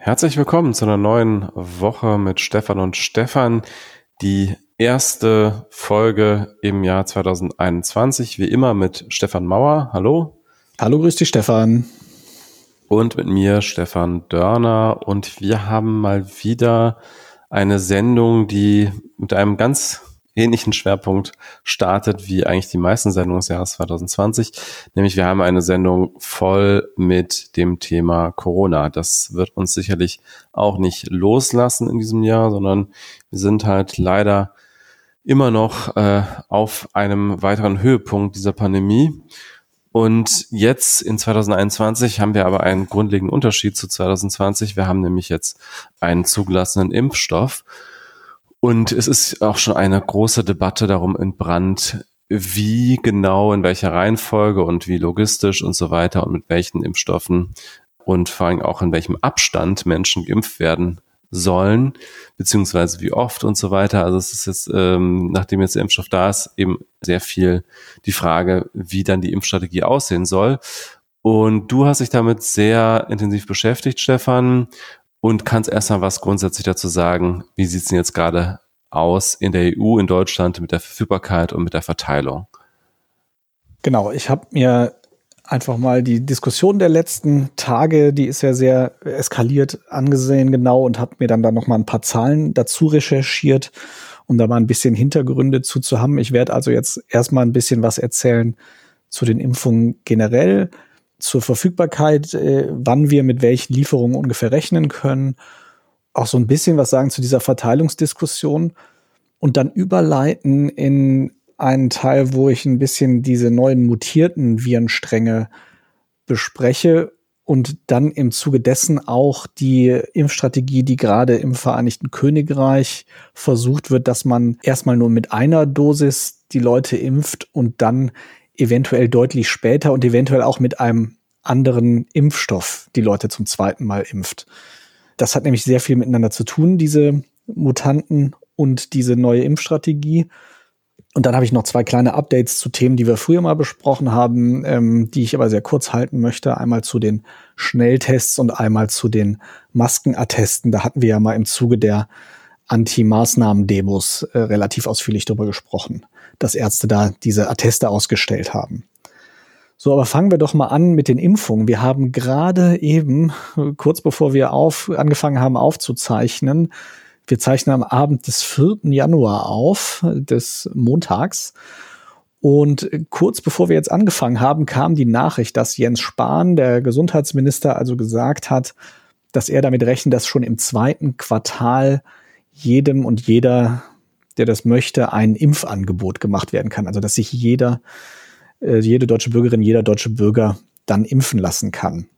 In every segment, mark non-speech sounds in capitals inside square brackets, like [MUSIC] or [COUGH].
Herzlich willkommen zu einer neuen Woche mit Stefan und Stefan. Die erste Folge im Jahr 2021, wie immer mit Stefan Mauer. Hallo. Hallo, grüß dich, Stefan. Und mit mir, Stefan Dörner. Und wir haben mal wieder eine Sendung, die mit einem ganz ähnlichen Schwerpunkt startet wie eigentlich die meisten Sendungen des Jahres 2020. Nämlich wir haben eine Sendung voll mit dem Thema Corona. Das wird uns sicherlich auch nicht loslassen in diesem Jahr, sondern wir sind halt leider immer noch äh, auf einem weiteren Höhepunkt dieser Pandemie. Und jetzt in 2021 haben wir aber einen grundlegenden Unterschied zu 2020. Wir haben nämlich jetzt einen zugelassenen Impfstoff. Und es ist auch schon eine große Debatte darum entbrannt, wie genau, in welcher Reihenfolge und wie logistisch und so weiter und mit welchen Impfstoffen und vor allem auch in welchem Abstand Menschen geimpft werden sollen, beziehungsweise wie oft und so weiter. Also es ist jetzt, ähm, nachdem jetzt der Impfstoff da ist, eben sehr viel die Frage, wie dann die Impfstrategie aussehen soll. Und du hast dich damit sehr intensiv beschäftigt, Stefan und kannst erstmal was grundsätzlich dazu sagen. Wie sieht es denn jetzt gerade aus in der EU, in Deutschland mit der Verfügbarkeit und mit der Verteilung? Genau, ich habe mir einfach mal die Diskussion der letzten Tage, die ist ja sehr eskaliert angesehen genau und habe mir dann da noch mal ein paar Zahlen dazu recherchiert, um da mal ein bisschen Hintergründe zu, zu haben. Ich werde also jetzt erstmal ein bisschen was erzählen zu den Impfungen generell, zur Verfügbarkeit, äh, wann wir mit welchen Lieferungen ungefähr rechnen können. Auch so ein bisschen was sagen zu dieser Verteilungsdiskussion und dann überleiten in einen Teil, wo ich ein bisschen diese neuen mutierten Virenstränge bespreche und dann im Zuge dessen auch die Impfstrategie, die gerade im Vereinigten Königreich versucht wird, dass man erstmal nur mit einer Dosis die Leute impft und dann eventuell deutlich später und eventuell auch mit einem anderen Impfstoff die Leute zum zweiten Mal impft. Das hat nämlich sehr viel miteinander zu tun, diese Mutanten und diese neue Impfstrategie. Und dann habe ich noch zwei kleine Updates zu Themen, die wir früher mal besprochen haben, ähm, die ich aber sehr kurz halten möchte. Einmal zu den Schnelltests und einmal zu den Maskenattesten. Da hatten wir ja mal im Zuge der Anti-Maßnahmen-Demos äh, relativ ausführlich darüber gesprochen dass Ärzte da diese Atteste ausgestellt haben. So, aber fangen wir doch mal an mit den Impfungen. Wir haben gerade eben, kurz bevor wir auf, angefangen haben aufzuzeichnen, wir zeichnen am Abend des 4. Januar auf, des Montags. Und kurz bevor wir jetzt angefangen haben, kam die Nachricht, dass Jens Spahn, der Gesundheitsminister, also gesagt hat, dass er damit rechnet, dass schon im zweiten Quartal jedem und jeder der das möchte, ein Impfangebot gemacht werden kann. Also dass sich jeder, äh, jede deutsche Bürgerin, jeder deutsche Bürger dann impfen lassen kann.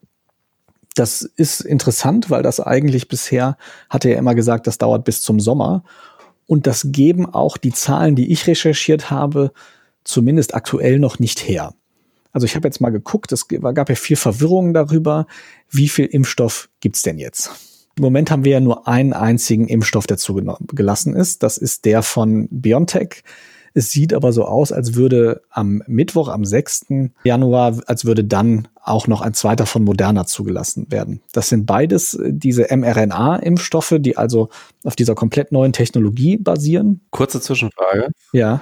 Das ist interessant, weil das eigentlich bisher, hatte er immer gesagt, das dauert bis zum Sommer. Und das geben auch die Zahlen, die ich recherchiert habe, zumindest aktuell noch nicht her. Also ich habe jetzt mal geguckt, es gab ja viel Verwirrung darüber, wie viel Impfstoff gibt's denn jetzt? Im Moment haben wir ja nur einen einzigen Impfstoff, der zugelassen ist. Das ist der von BioNTech. Es sieht aber so aus, als würde am Mittwoch, am 6. Januar, als würde dann auch noch ein zweiter von Moderna zugelassen werden. Das sind beides äh, diese mRNA-Impfstoffe, die also auf dieser komplett neuen Technologie basieren. Kurze Zwischenfrage. Ja.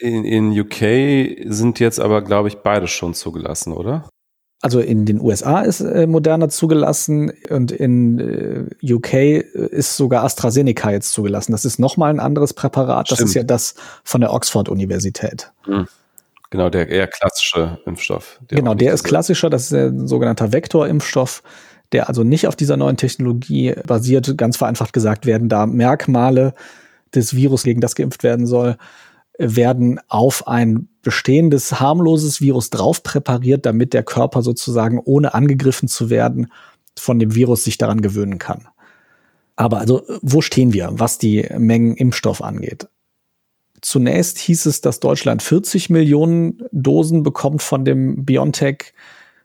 Äh, in, in UK sind jetzt aber, glaube ich, beide schon zugelassen, oder? Also in den USA ist äh, Moderna zugelassen und in äh, UK ist sogar AstraZeneca jetzt zugelassen. Das ist nochmal ein anderes Präparat. Das Stimmt. ist ja das von der Oxford-Universität. Mhm. Genau, der eher klassische Impfstoff. Der genau, der ist klassischer. Das ist ein sogenannter Vektorimpfstoff, der also nicht auf dieser neuen Technologie basiert. Ganz vereinfacht gesagt werden da Merkmale des Virus, gegen das geimpft werden soll, werden auf ein bestehendes harmloses Virus drauf präpariert, damit der Körper sozusagen ohne angegriffen zu werden von dem Virus sich daran gewöhnen kann. Aber also, wo stehen wir, was die Mengen Impfstoff angeht? Zunächst hieß es, dass Deutschland 40 Millionen Dosen bekommt von dem BioNTech,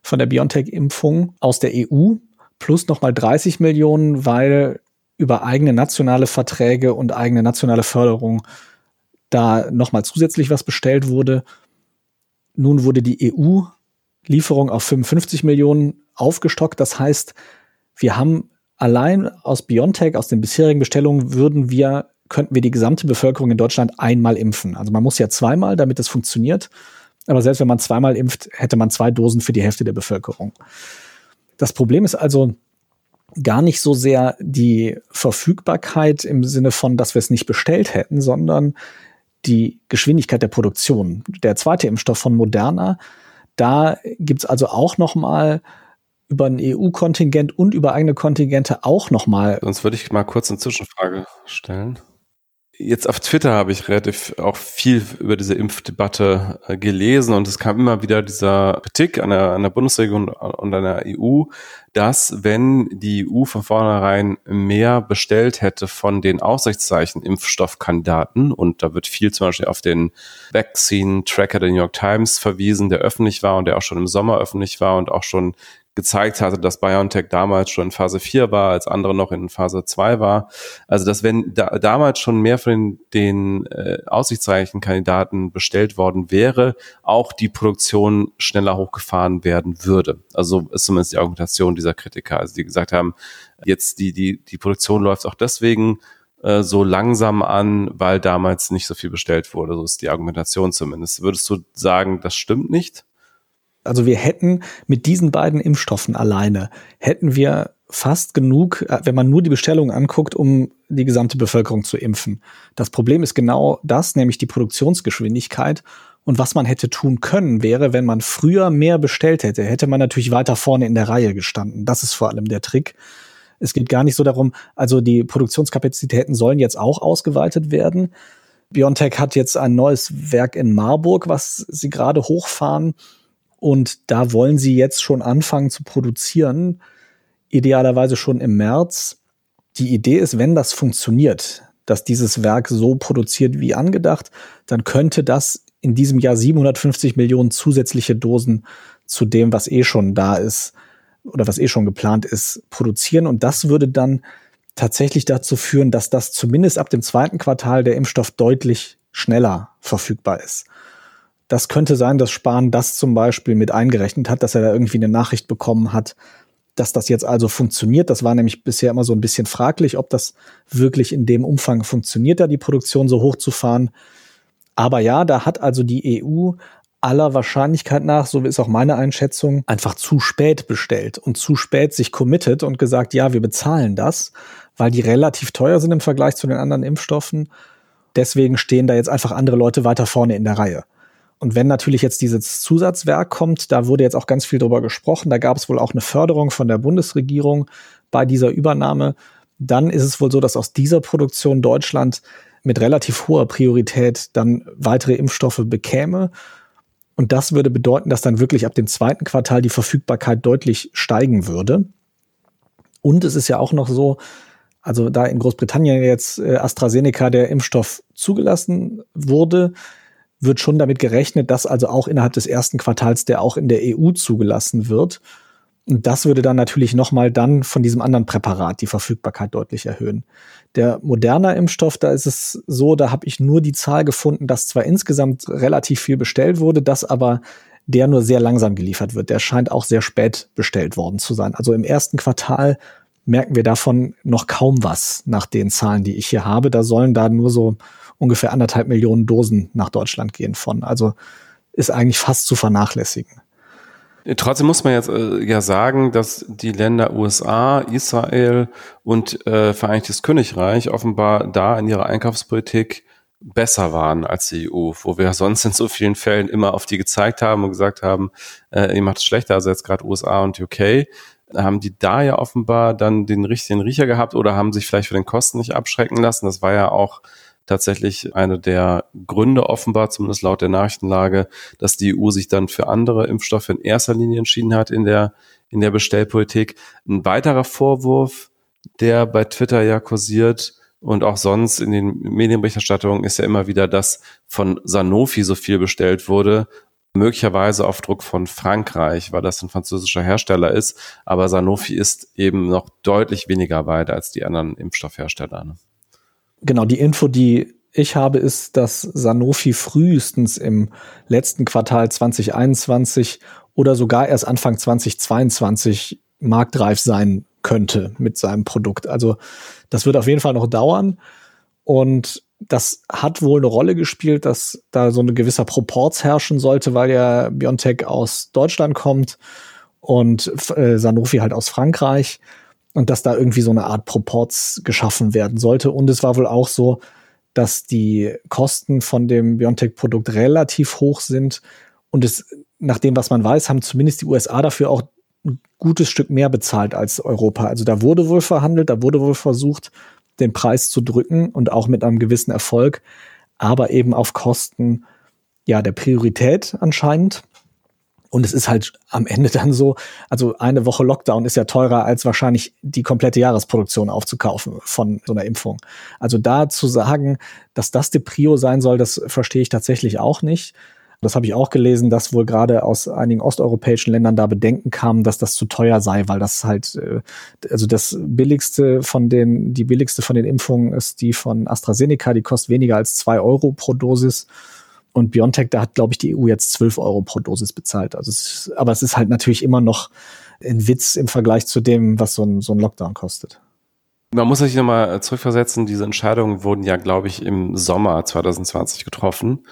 von der BioNTech-Impfung aus der EU, plus nochmal 30 Millionen, weil über eigene nationale Verträge und eigene nationale Förderung da nochmal zusätzlich was bestellt wurde. Nun wurde die EU-Lieferung auf 55 Millionen aufgestockt. Das heißt, wir haben allein aus BioNTech, aus den bisherigen Bestellungen, würden wir, könnten wir die gesamte Bevölkerung in Deutschland einmal impfen. Also man muss ja zweimal, damit es funktioniert. Aber selbst wenn man zweimal impft, hätte man zwei Dosen für die Hälfte der Bevölkerung. Das Problem ist also gar nicht so sehr die Verfügbarkeit im Sinne von, dass wir es nicht bestellt hätten, sondern die Geschwindigkeit der Produktion. Der zweite Impfstoff von Moderna, da gibt's also auch noch mal über ein EU-Kontingent und über eigene Kontingente auch noch mal. Sonst würde ich mal kurz eine Zwischenfrage stellen. Jetzt auf Twitter habe ich relativ auch viel über diese Impfdebatte äh, gelesen und es kam immer wieder dieser Kritik an der, an der Bundesregierung und an der EU, dass wenn die EU von vornherein mehr bestellt hätte von den Aussichtszeichen Impfstoffkandidaten und da wird viel zum Beispiel auf den Vaccine Tracker der New York Times verwiesen, der öffentlich war und der auch schon im Sommer öffentlich war und auch schon gezeigt hatte, dass BioNTech damals schon in Phase 4 war, als andere noch in Phase 2 war. Also dass wenn da, damals schon mehr von den, den äh, Aussichtszeichenkandidaten bestellt worden wäre, auch die Produktion schneller hochgefahren werden würde. Also ist zumindest die Argumentation dieser Kritiker. Also die gesagt haben, jetzt die, die, die Produktion läuft auch deswegen äh, so langsam an, weil damals nicht so viel bestellt wurde. So ist die Argumentation zumindest. Würdest du sagen, das stimmt nicht? Also wir hätten mit diesen beiden Impfstoffen alleine, hätten wir fast genug, äh, wenn man nur die Bestellung anguckt, um die gesamte Bevölkerung zu impfen. Das Problem ist genau das, nämlich die Produktionsgeschwindigkeit. Und was man hätte tun können, wäre, wenn man früher mehr bestellt hätte, hätte man natürlich weiter vorne in der Reihe gestanden. Das ist vor allem der Trick. Es geht gar nicht so darum, also die Produktionskapazitäten sollen jetzt auch ausgeweitet werden. BioNTech hat jetzt ein neues Werk in Marburg, was sie gerade hochfahren. Und da wollen sie jetzt schon anfangen zu produzieren, idealerweise schon im März. Die Idee ist, wenn das funktioniert, dass dieses Werk so produziert wie angedacht, dann könnte das in diesem Jahr 750 Millionen zusätzliche Dosen zu dem, was eh schon da ist oder was eh schon geplant ist, produzieren. Und das würde dann tatsächlich dazu führen, dass das zumindest ab dem zweiten Quartal der Impfstoff deutlich schneller verfügbar ist. Das könnte sein, dass Spahn das zum Beispiel mit eingerechnet hat, dass er da irgendwie eine Nachricht bekommen hat, dass das jetzt also funktioniert. Das war nämlich bisher immer so ein bisschen fraglich, ob das wirklich in dem Umfang funktioniert, da die Produktion so hochzufahren. Aber ja, da hat also die EU aller Wahrscheinlichkeit nach, so ist auch meine Einschätzung, einfach zu spät bestellt und zu spät sich committed und gesagt, ja, wir bezahlen das, weil die relativ teuer sind im Vergleich zu den anderen Impfstoffen. Deswegen stehen da jetzt einfach andere Leute weiter vorne in der Reihe. Und wenn natürlich jetzt dieses Zusatzwerk kommt, da wurde jetzt auch ganz viel drüber gesprochen, da gab es wohl auch eine Förderung von der Bundesregierung bei dieser Übernahme, dann ist es wohl so, dass aus dieser Produktion Deutschland mit relativ hoher Priorität dann weitere Impfstoffe bekäme. Und das würde bedeuten, dass dann wirklich ab dem zweiten Quartal die Verfügbarkeit deutlich steigen würde. Und es ist ja auch noch so, also da in Großbritannien jetzt äh, AstraZeneca der Impfstoff zugelassen wurde, wird schon damit gerechnet, dass also auch innerhalb des ersten Quartals der auch in der EU zugelassen wird. Und das würde dann natürlich nochmal dann von diesem anderen Präparat die Verfügbarkeit deutlich erhöhen. Der moderner Impfstoff, da ist es so, da habe ich nur die Zahl gefunden, dass zwar insgesamt relativ viel bestellt wurde, dass aber der nur sehr langsam geliefert wird. Der scheint auch sehr spät bestellt worden zu sein. Also im ersten Quartal merken wir davon noch kaum was nach den Zahlen, die ich hier habe. Da sollen da nur so ungefähr anderthalb Millionen Dosen nach Deutschland gehen von. Also ist eigentlich fast zu vernachlässigen. Trotzdem muss man jetzt äh, ja sagen, dass die Länder USA, Israel und äh, Vereinigtes Königreich offenbar da in ihrer Einkaufspolitik besser waren als die EU, wo wir sonst in so vielen Fällen immer auf die gezeigt haben und gesagt haben, äh, ihr macht es schlechter, also jetzt gerade USA und UK. Haben die da ja offenbar dann den richtigen Riecher gehabt oder haben sich vielleicht für den Kosten nicht abschrecken lassen? Das war ja auch tatsächlich eine der Gründe offenbar, zumindest laut der Nachrichtenlage, dass die EU sich dann für andere Impfstoffe in erster Linie entschieden hat in der, in der Bestellpolitik. Ein weiterer Vorwurf, der bei Twitter ja kursiert, und auch sonst in den Medienberichterstattungen ist ja immer wieder, dass von Sanofi so viel bestellt wurde, möglicherweise auf Druck von Frankreich, weil das ein französischer Hersteller ist. Aber Sanofi ist eben noch deutlich weniger weit als die anderen Impfstoffhersteller. Genau, die Info, die ich habe, ist, dass Sanofi frühestens im letzten Quartal 2021 oder sogar erst Anfang 2022 marktreif sein könnte mit seinem Produkt. Also das wird auf jeden Fall noch dauern. Und das hat wohl eine Rolle gespielt, dass da so ein gewisser Proporz herrschen sollte, weil ja BioNTech aus Deutschland kommt und äh, Sanofi halt aus Frankreich und dass da irgendwie so eine Art Proporz geschaffen werden sollte. Und es war wohl auch so, dass die Kosten von dem BioNTech-Produkt relativ hoch sind und es, nach dem, was man weiß, haben zumindest die USA dafür auch ein gutes Stück mehr bezahlt als Europa. Also da wurde wohl verhandelt, da wurde wohl versucht, den Preis zu drücken und auch mit einem gewissen Erfolg, aber eben auf Kosten ja der Priorität anscheinend. Und es ist halt am Ende dann so, also eine Woche Lockdown ist ja teurer als wahrscheinlich die komplette Jahresproduktion aufzukaufen von so einer Impfung. Also da zu sagen, dass das die Prio sein soll, das verstehe ich tatsächlich auch nicht. Das habe ich auch gelesen, dass wohl gerade aus einigen osteuropäischen Ländern da Bedenken kamen, dass das zu teuer sei, weil das halt, äh, also das billigste von den, die billigste von den Impfungen ist die von AstraZeneca, die kostet weniger als zwei Euro pro Dosis. Und BioNTech, da hat, glaube ich, die EU jetzt zwölf Euro pro Dosis bezahlt. Also es aber es ist halt natürlich immer noch ein Witz im Vergleich zu dem, was so ein, so ein Lockdown kostet. Man muss sich nochmal zurückversetzen, diese Entscheidungen wurden ja, glaube ich, im Sommer 2020 getroffen.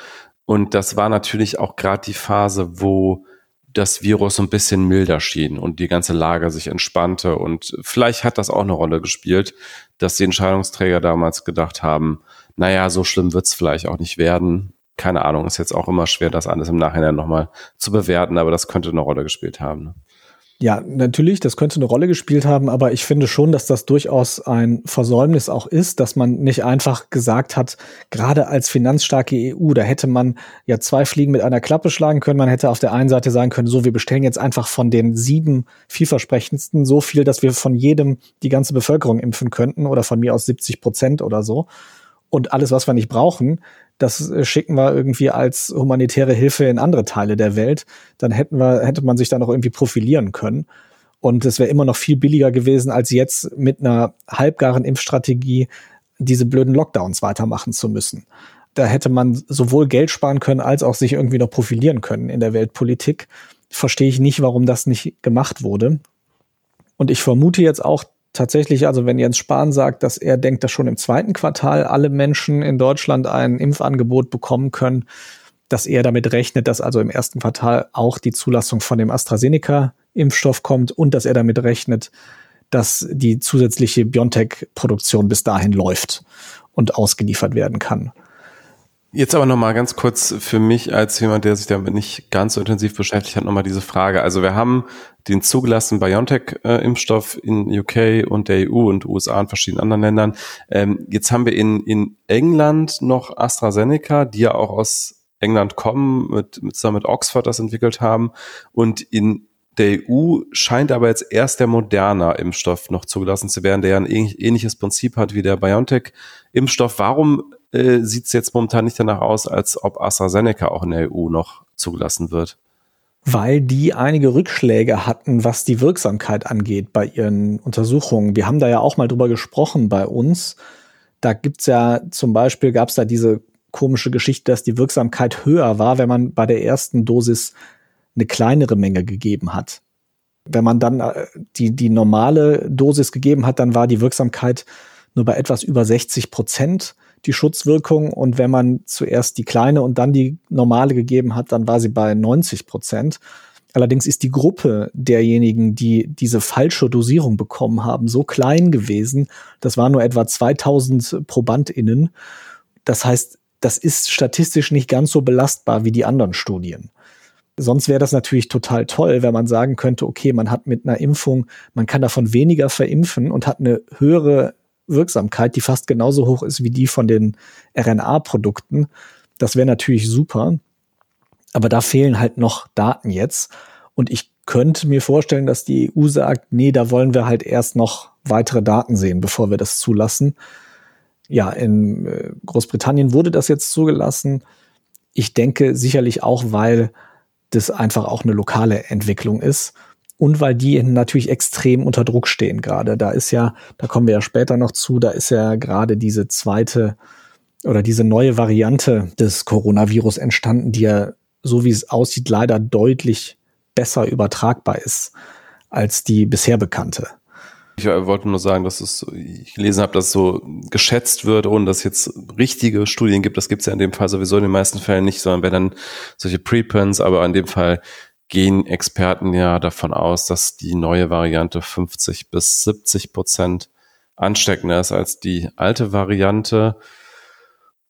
Und das war natürlich auch gerade die Phase, wo das Virus so ein bisschen milder schien und die ganze Lage sich entspannte. Und vielleicht hat das auch eine Rolle gespielt, dass die Entscheidungsträger damals gedacht haben, naja, so schlimm wird's vielleicht auch nicht werden. Keine Ahnung, ist jetzt auch immer schwer, das alles im Nachhinein nochmal zu bewerten, aber das könnte eine Rolle gespielt haben. Ne? Ja, natürlich, das könnte eine Rolle gespielt haben, aber ich finde schon, dass das durchaus ein Versäumnis auch ist, dass man nicht einfach gesagt hat, gerade als finanzstarke EU, da hätte man ja zwei Fliegen mit einer Klappe schlagen können. Man hätte auf der einen Seite sagen können, so, wir bestellen jetzt einfach von den sieben vielversprechendsten so viel, dass wir von jedem die ganze Bevölkerung impfen könnten oder von mir aus 70 Prozent oder so. Und alles, was wir nicht brauchen, das äh, schicken wir irgendwie als humanitäre Hilfe in andere Teile der Welt, dann hätten wir, hätte man sich da noch irgendwie profilieren können. Und es wäre immer noch viel billiger gewesen, als jetzt mit einer halbgaren Impfstrategie diese blöden Lockdowns weitermachen zu müssen. Da hätte man sowohl Geld sparen können, als auch sich irgendwie noch profilieren können in der Weltpolitik. Verstehe ich nicht, warum das nicht gemacht wurde. Und ich vermute jetzt auch, tatsächlich, also wenn Jens Spahn sagt, dass er denkt, dass schon im zweiten Quartal alle Menschen in Deutschland ein Impfangebot bekommen können, dass er damit rechnet, dass also im ersten Quartal auch die Zulassung von dem AstraZeneca-Impfstoff kommt und dass er damit rechnet, dass die zusätzliche BioNTech-Produktion bis dahin läuft und ausgeliefert werden kann. Jetzt aber nochmal ganz kurz für mich als jemand, der sich damit nicht ganz so intensiv beschäftigt hat, nochmal diese Frage. Also wir haben den zugelassenen BioNTech-Impfstoff in UK und der EU und USA und verschiedenen anderen Ländern. Ähm, jetzt haben wir in, in England noch AstraZeneca, die ja auch aus England kommen, mit, mit, zusammen mit Oxford das entwickelt haben. Und in der EU scheint aber jetzt erst der moderner Impfstoff noch zugelassen zu werden, der ja ein ähnliches Prinzip hat wie der BioNTech-Impfstoff. Warum äh, sieht es jetzt momentan nicht danach aus, als ob AstraZeneca auch in der EU noch zugelassen wird. Weil die einige Rückschläge hatten, was die Wirksamkeit angeht bei ihren Untersuchungen. Wir haben da ja auch mal drüber gesprochen bei uns. Da gibt's ja zum Beispiel, gab's da diese komische Geschichte, dass die Wirksamkeit höher war, wenn man bei der ersten Dosis eine kleinere Menge gegeben hat. Wenn man dann äh, die, die normale Dosis gegeben hat, dann war die Wirksamkeit nur bei etwas über 60 Prozent die Schutzwirkung. Und wenn man zuerst die kleine und dann die normale gegeben hat, dann war sie bei 90 Prozent. Allerdings ist die Gruppe derjenigen, die diese falsche Dosierung bekommen haben, so klein gewesen. Das waren nur etwa 2000 ProbandInnen. Das heißt, das ist statistisch nicht ganz so belastbar wie die anderen Studien. Sonst wäre das natürlich total toll, wenn man sagen könnte, okay, man hat mit einer Impfung, man kann davon weniger verimpfen und hat eine höhere Wirksamkeit, die fast genauso hoch ist wie die von den RNA-Produkten. Das wäre natürlich super. Aber da fehlen halt noch Daten jetzt. Und ich könnte mir vorstellen, dass die EU sagt, nee, da wollen wir halt erst noch weitere Daten sehen, bevor wir das zulassen. Ja, in äh, Großbritannien wurde das jetzt zugelassen. Ich denke sicherlich auch, weil das einfach auch eine lokale Entwicklung ist und weil die natürlich extrem unter Druck stehen gerade. Da ist ja, da kommen wir ja später noch zu, da ist ja gerade diese zweite oder diese neue Variante des Coronavirus entstanden, die ja, so wie es aussieht, leider deutlich besser übertragbar ist als die bisher bekannte. Ich wollte nur sagen, dass es, ich gelesen habe, dass so geschätzt wird, ohne dass es jetzt richtige Studien gibt. Das gibt es ja in dem Fall sowieso in den meisten Fällen nicht, sondern wenn dann solche Preprints, aber in dem Fall gehen Experten ja davon aus, dass die neue Variante 50 bis 70 Prozent ansteckender ist als die alte Variante.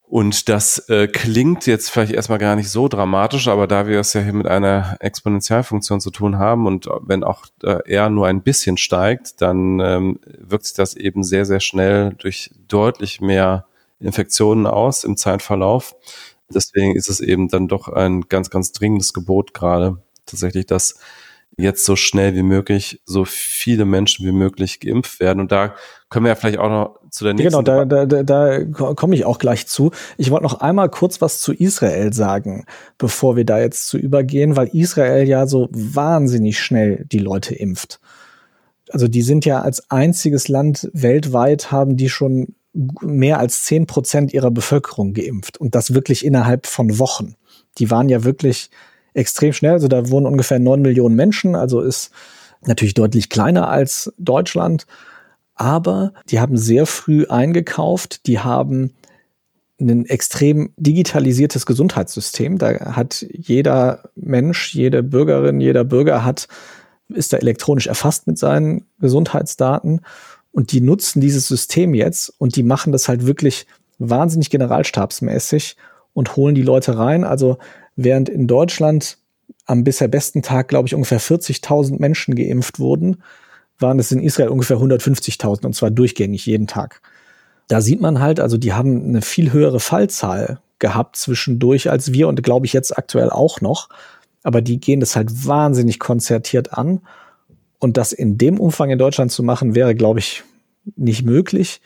Und das äh, klingt jetzt vielleicht erstmal gar nicht so dramatisch, aber da wir es ja hier mit einer Exponentialfunktion zu tun haben und wenn auch äh, er nur ein bisschen steigt, dann ähm, wirkt sich das eben sehr, sehr schnell durch deutlich mehr Infektionen aus im Zeitverlauf. Deswegen ist es eben dann doch ein ganz, ganz dringendes Gebot gerade tatsächlich, dass jetzt so schnell wie möglich so viele Menschen wie möglich geimpft werden. Und da können wir ja vielleicht auch noch zu der nächsten. Genau, da, da, da, da komme ich auch gleich zu. Ich wollte noch einmal kurz was zu Israel sagen, bevor wir da jetzt zu übergehen, weil Israel ja so wahnsinnig schnell die Leute impft. Also die sind ja als einziges Land weltweit haben die schon mehr als zehn Prozent ihrer Bevölkerung geimpft und das wirklich innerhalb von Wochen. Die waren ja wirklich extrem schnell. Also da wohnen ungefähr neun Millionen Menschen, also ist natürlich deutlich kleiner als Deutschland. Aber die haben sehr früh eingekauft, die haben ein extrem digitalisiertes Gesundheitssystem. Da hat jeder Mensch, jede Bürgerin, jeder Bürger hat, ist da elektronisch erfasst mit seinen Gesundheitsdaten. Und die nutzen dieses System jetzt und die machen das halt wirklich wahnsinnig generalstabsmäßig und holen die Leute rein. Also während in Deutschland am bisher besten Tag, glaube ich, ungefähr 40.000 Menschen geimpft wurden, waren es in Israel ungefähr 150.000 und zwar durchgängig jeden Tag. Da sieht man halt, also die haben eine viel höhere Fallzahl gehabt zwischendurch als wir und glaube ich jetzt aktuell auch noch. Aber die gehen das halt wahnsinnig konzertiert an. Und das in dem Umfang in Deutschland zu machen, wäre, glaube ich, nicht möglich.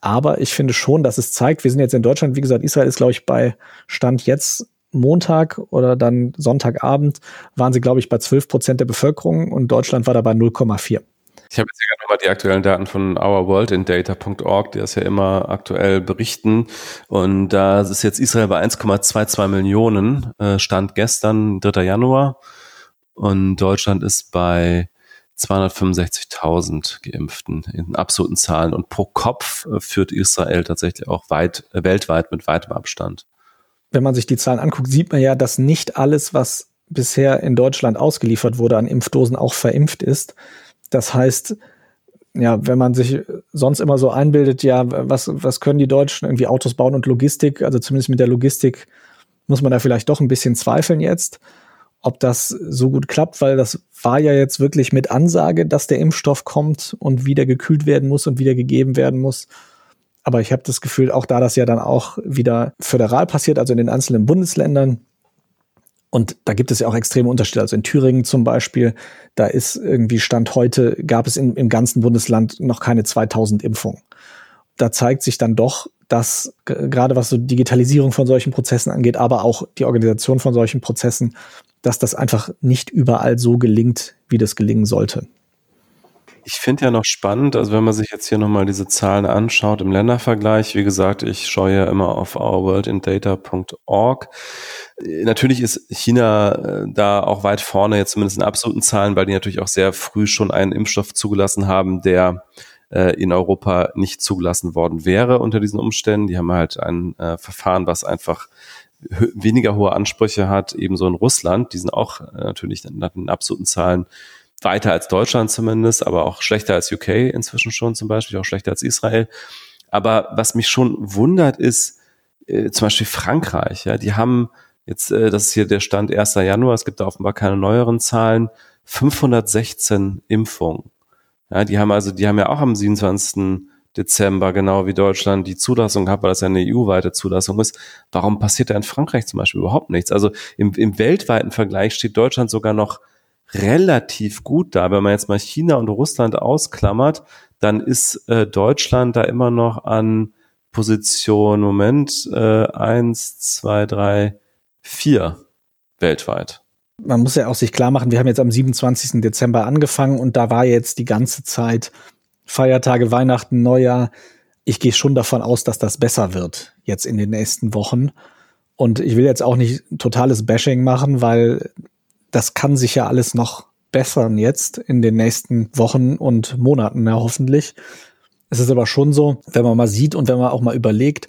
Aber ich finde schon, dass es zeigt, wir sind jetzt in Deutschland, wie gesagt, Israel ist, glaube ich, bei Stand jetzt Montag oder dann Sonntagabend waren sie, glaube ich, bei 12 Prozent der Bevölkerung und Deutschland war dabei 0,4. Ich habe jetzt hier nochmal die aktuellen Daten von ourworldindata.org, die das ja immer aktuell berichten. Und da ist jetzt Israel bei 1,22 Millionen, äh, Stand gestern, 3. Januar. Und Deutschland ist bei 265.000 Geimpften in absoluten Zahlen. Und pro Kopf äh, führt Israel tatsächlich auch weit, äh, weltweit mit weitem Abstand wenn man sich die Zahlen anguckt, sieht man ja, dass nicht alles, was bisher in Deutschland ausgeliefert wurde an Impfdosen, auch verimpft ist. Das heißt, ja, wenn man sich sonst immer so einbildet, ja, was, was können die Deutschen irgendwie Autos bauen und Logistik, also zumindest mit der Logistik muss man da vielleicht doch ein bisschen zweifeln jetzt, ob das so gut klappt, weil das war ja jetzt wirklich mit Ansage, dass der Impfstoff kommt und wieder gekühlt werden muss und wieder gegeben werden muss. Aber ich habe das Gefühl, auch da das ja dann auch wieder föderal passiert, also in den einzelnen Bundesländern, und da gibt es ja auch extreme Unterschiede. Also in Thüringen zum Beispiel, da ist irgendwie Stand heute, gab es in, im ganzen Bundesland noch keine 2000 Impfungen. Da zeigt sich dann doch, dass gerade was so Digitalisierung von solchen Prozessen angeht, aber auch die Organisation von solchen Prozessen, dass das einfach nicht überall so gelingt, wie das gelingen sollte. Ich finde ja noch spannend, also wenn man sich jetzt hier nochmal diese Zahlen anschaut im Ländervergleich, wie gesagt, ich schaue ja immer auf ourworldindata.org. Natürlich ist China äh, da auch weit vorne, jetzt zumindest in absoluten Zahlen, weil die natürlich auch sehr früh schon einen Impfstoff zugelassen haben, der äh, in Europa nicht zugelassen worden wäre unter diesen Umständen. Die haben halt ein äh, Verfahren, was einfach weniger hohe Ansprüche hat, ebenso in Russland. Die sind auch äh, natürlich nach den absoluten Zahlen weiter als Deutschland zumindest, aber auch schlechter als UK inzwischen schon zum Beispiel, auch schlechter als Israel. Aber was mich schon wundert, ist äh, zum Beispiel Frankreich. Ja, die haben jetzt, äh, das ist hier der Stand 1. Januar, es gibt da offenbar keine neueren Zahlen, 516 Impfungen. Ja, die haben also, die haben ja auch am 27. Dezember, genau wie Deutschland, die Zulassung gehabt, weil das ja eine EU-weite Zulassung ist. Warum passiert da in Frankreich zum Beispiel überhaupt nichts? Also im, im weltweiten Vergleich steht Deutschland sogar noch relativ gut da. Wenn man jetzt mal China und Russland ausklammert, dann ist äh, Deutschland da immer noch an Position, Moment, äh, eins, zwei, drei, vier weltweit. Man muss ja auch sich klar machen, wir haben jetzt am 27. Dezember angefangen und da war jetzt die ganze Zeit Feiertage, Weihnachten, Neujahr. Ich gehe schon davon aus, dass das besser wird jetzt in den nächsten Wochen. Und ich will jetzt auch nicht totales Bashing machen, weil das kann sich ja alles noch bessern jetzt in den nächsten Wochen und Monaten, ja, hoffentlich. Es ist aber schon so, wenn man mal sieht und wenn man auch mal überlegt,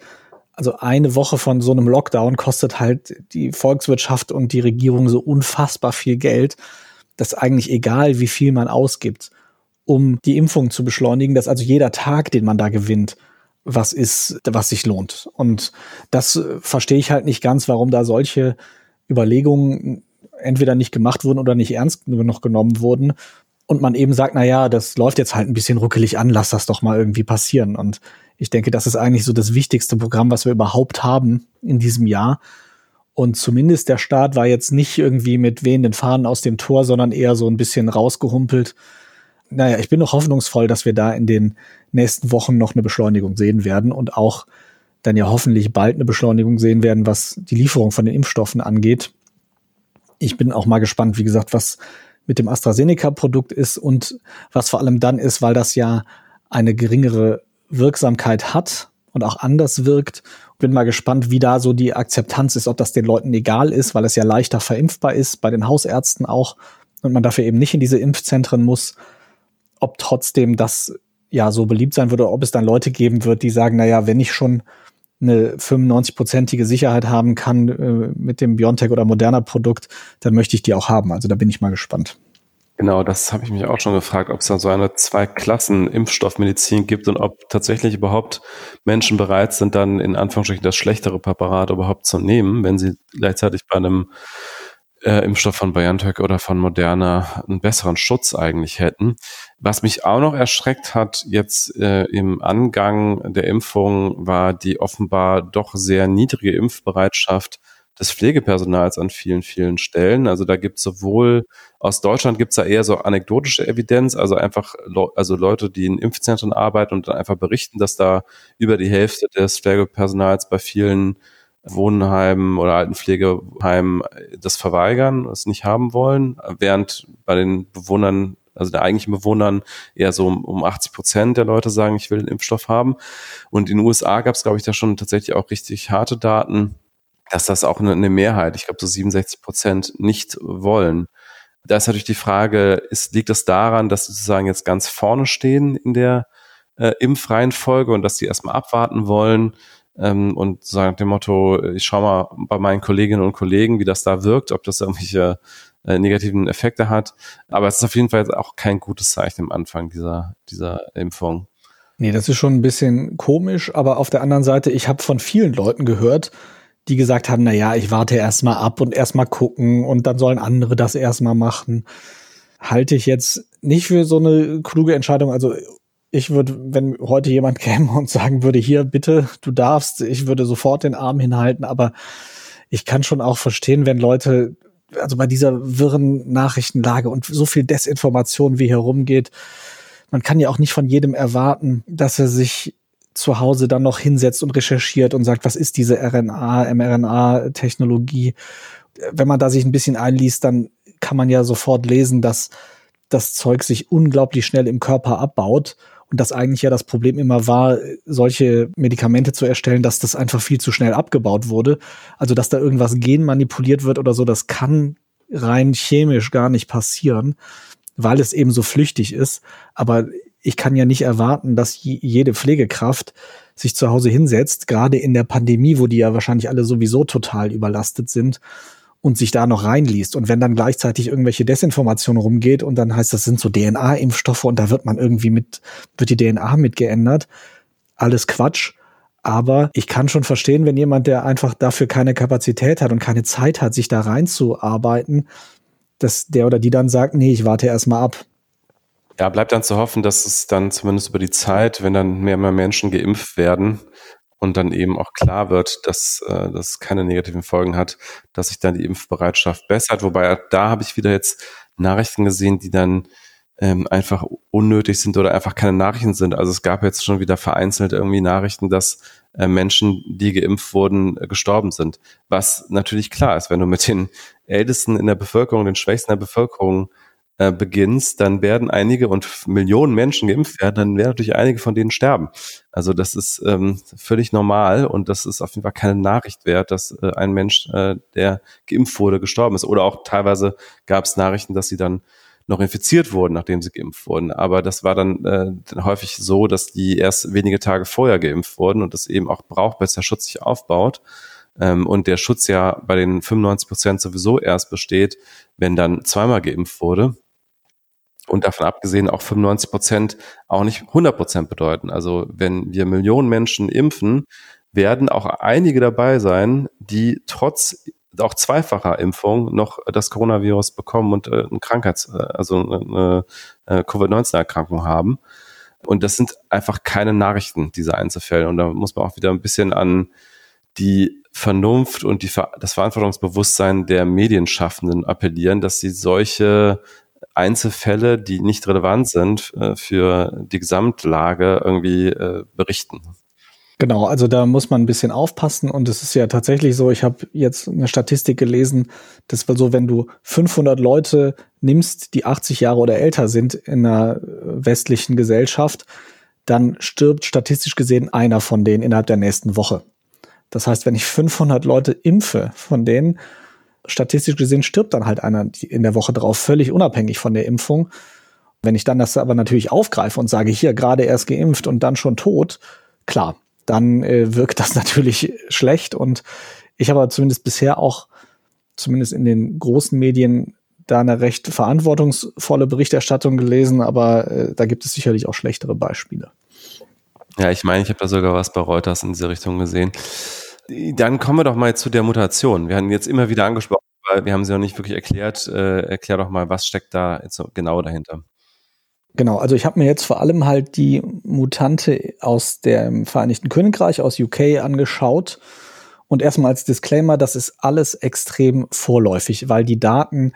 also eine Woche von so einem Lockdown kostet halt die Volkswirtschaft und die Regierung so unfassbar viel Geld, dass eigentlich egal, wie viel man ausgibt, um die Impfung zu beschleunigen, dass also jeder Tag, den man da gewinnt, was ist, was sich lohnt. Und das verstehe ich halt nicht ganz, warum da solche Überlegungen entweder nicht gemacht wurden oder nicht ernst genug genommen wurden. Und man eben sagt, na ja, das läuft jetzt halt ein bisschen ruckelig an, lass das doch mal irgendwie passieren. Und ich denke, das ist eigentlich so das wichtigste Programm, was wir überhaupt haben in diesem Jahr. Und zumindest der Start war jetzt nicht irgendwie mit wehenden Fahnen aus dem Tor, sondern eher so ein bisschen rausgehumpelt. Naja, ich bin noch hoffnungsvoll, dass wir da in den nächsten Wochen noch eine Beschleunigung sehen werden und auch dann ja hoffentlich bald eine Beschleunigung sehen werden, was die Lieferung von den Impfstoffen angeht. Ich bin auch mal gespannt, wie gesagt, was mit dem AstraZeneca-Produkt ist und was vor allem dann ist, weil das ja eine geringere Wirksamkeit hat und auch anders wirkt. Bin mal gespannt, wie da so die Akzeptanz ist, ob das den Leuten egal ist, weil es ja leichter verimpfbar ist, bei den Hausärzten auch, und man dafür eben nicht in diese Impfzentren muss, ob trotzdem das ja so beliebt sein würde, ob es dann Leute geben wird, die sagen, na ja, wenn ich schon eine 95-prozentige Sicherheit haben kann äh, mit dem Biontech oder moderner Produkt, dann möchte ich die auch haben. Also da bin ich mal gespannt. Genau, das habe ich mich auch schon gefragt, ob es da so eine Zwei-Klassen-Impfstoffmedizin gibt und ob tatsächlich überhaupt Menschen bereit sind, dann in Anführungsstrichen das schlechtere Präparat überhaupt zu nehmen, wenn sie gleichzeitig bei einem äh, Impfstoff von BioNTech oder von Moderna einen besseren Schutz eigentlich hätten. Was mich auch noch erschreckt hat jetzt äh, im Angang der Impfung war die offenbar doch sehr niedrige Impfbereitschaft des Pflegepersonals an vielen, vielen Stellen. Also da gibt es sowohl aus Deutschland gibt es da eher so anekdotische Evidenz, also einfach also Leute, die in Impfzentren arbeiten und dann einfach berichten, dass da über die Hälfte des Pflegepersonals bei vielen Wohnheimen oder Altenpflegeheimen das verweigern, es nicht haben wollen, während bei den Bewohnern, also der eigentlichen Bewohnern eher so um, um 80 Prozent der Leute sagen, ich will den Impfstoff haben. Und in den USA gab es, glaube ich, da schon tatsächlich auch richtig harte Daten, dass das auch eine, eine Mehrheit, ich glaube so 67 Prozent nicht wollen. Da ist natürlich die Frage, ist, liegt das daran, dass sie sozusagen jetzt ganz vorne stehen in der äh, Impfreihenfolge und dass sie erstmal abwarten wollen ähm, und sagen nach dem Motto, ich schaue mal bei meinen Kolleginnen und Kollegen, wie das da wirkt, ob das irgendwelche äh, negativen Effekte hat. Aber es ist auf jeden Fall auch kein gutes Zeichen am Anfang dieser, dieser Impfung. Nee, das ist schon ein bisschen komisch, aber auf der anderen Seite, ich habe von vielen Leuten gehört, die gesagt haben, na ja, ich warte erstmal ab und erstmal gucken und dann sollen andere das erstmal machen. Halte ich jetzt nicht für so eine kluge Entscheidung. Also ich würde, wenn heute jemand [LAUGHS] käme und sagen würde, hier bitte, du darfst, ich würde sofort den Arm hinhalten, aber ich kann schon auch verstehen, wenn Leute, also bei dieser wirren Nachrichtenlage und so viel Desinformation wie hier rumgeht, man kann ja auch nicht von jedem erwarten, dass er sich zu Hause dann noch hinsetzt und recherchiert und sagt, was ist diese RNA, mRNA-Technologie. Wenn man da sich ein bisschen einliest, dann kann man ja sofort lesen, dass das Zeug sich unglaublich schnell im Körper abbaut und dass eigentlich ja das Problem immer war, solche Medikamente zu erstellen, dass das einfach viel zu schnell abgebaut wurde. Also dass da irgendwas genmanipuliert wird oder so, das kann rein chemisch gar nicht passieren, weil es eben so flüchtig ist. Aber ich kann ja nicht erwarten, dass jede Pflegekraft sich zu Hause hinsetzt, gerade in der Pandemie, wo die ja wahrscheinlich alle sowieso total überlastet sind und sich da noch reinliest. Und wenn dann gleichzeitig irgendwelche Desinformation rumgeht und dann heißt, das sind so DNA-Impfstoffe und da wird man irgendwie mit, wird die DNA mitgeändert. Alles Quatsch. Aber ich kann schon verstehen, wenn jemand, der einfach dafür keine Kapazität hat und keine Zeit hat, sich da reinzuarbeiten, dass der oder die dann sagt, nee, ich warte erst mal ab. Ja, bleibt dann zu hoffen, dass es dann zumindest über die Zeit, wenn dann mehr und mehr Menschen geimpft werden und dann eben auch klar wird, dass äh, das keine negativen Folgen hat, dass sich dann die Impfbereitschaft bessert. Wobei da habe ich wieder jetzt Nachrichten gesehen, die dann ähm, einfach unnötig sind oder einfach keine Nachrichten sind. Also es gab jetzt schon wieder vereinzelt irgendwie Nachrichten, dass äh, Menschen, die geimpft wurden, äh, gestorben sind. Was natürlich klar ist, wenn du mit den Ältesten in der Bevölkerung, den Schwächsten der Bevölkerung äh, beginnst, dann werden einige und Millionen Menschen geimpft werden, dann werden natürlich einige von denen sterben. Also das ist ähm, völlig normal und das ist auf jeden Fall keine Nachricht wert, dass äh, ein Mensch, äh, der geimpft wurde, gestorben ist. Oder auch teilweise gab es Nachrichten, dass sie dann noch infiziert wurden, nachdem sie geimpft wurden. Aber das war dann äh, häufig so, dass die erst wenige Tage vorher geimpft wurden und das eben auch braucht, bis der Schutz sich aufbaut. Ähm, und der Schutz ja bei den 95 Prozent sowieso erst besteht, wenn dann zweimal geimpft wurde. Und davon abgesehen auch 95 Prozent auch nicht 100 Prozent bedeuten. Also wenn wir Millionen Menschen impfen, werden auch einige dabei sein, die trotz auch zweifacher Impfung noch das Coronavirus bekommen und äh, eine Krankheits-, äh, also eine, eine Covid-19-Erkrankung haben. Und das sind einfach keine Nachrichten, diese Einzelfälle. Und da muss man auch wieder ein bisschen an die Vernunft und die, das Verantwortungsbewusstsein der Medienschaffenden appellieren, dass sie solche Einzelfälle, die nicht relevant sind, äh, für die Gesamtlage irgendwie äh, berichten. Genau, also da muss man ein bisschen aufpassen und es ist ja tatsächlich so, ich habe jetzt eine Statistik gelesen, das war so, wenn du 500 Leute nimmst, die 80 Jahre oder älter sind in einer westlichen Gesellschaft, dann stirbt statistisch gesehen einer von denen innerhalb der nächsten Woche. Das heißt, wenn ich 500 Leute impfe von denen, statistisch gesehen stirbt dann halt einer in der Woche drauf, völlig unabhängig von der Impfung. Wenn ich dann das aber natürlich aufgreife und sage, hier gerade erst geimpft und dann schon tot, klar, dann äh, wirkt das [LAUGHS] natürlich schlecht. Und ich habe zumindest bisher auch, zumindest in den großen Medien, da eine recht verantwortungsvolle Berichterstattung gelesen, aber äh, da gibt es sicherlich auch schlechtere Beispiele. Ja, ich meine, ich habe da sogar was bei Reuters in diese Richtung gesehen. Dann kommen wir doch mal zu der Mutation. Wir haben jetzt immer wieder angesprochen, weil wir haben sie noch nicht wirklich erklärt. Äh, erklär doch mal, was steckt da jetzt genau dahinter? Genau, also ich habe mir jetzt vor allem halt die Mutante aus dem Vereinigten Königreich, aus UK angeschaut. Und erstmal als Disclaimer, das ist alles extrem vorläufig, weil die Daten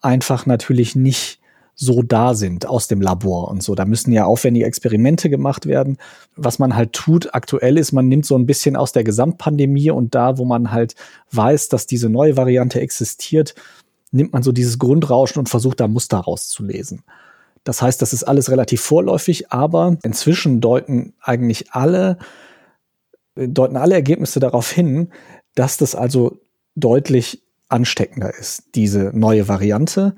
einfach natürlich nicht so da sind aus dem Labor und so. Da müssen ja aufwendige Experimente gemacht werden. Was man halt tut aktuell ist, man nimmt so ein bisschen aus der Gesamtpandemie und da, wo man halt weiß, dass diese neue Variante existiert, nimmt man so dieses Grundrauschen und versucht da Muster rauszulesen. Das heißt, das ist alles relativ vorläufig, aber inzwischen deuten eigentlich alle, deuten alle Ergebnisse darauf hin, dass das also deutlich ansteckender ist, diese neue Variante.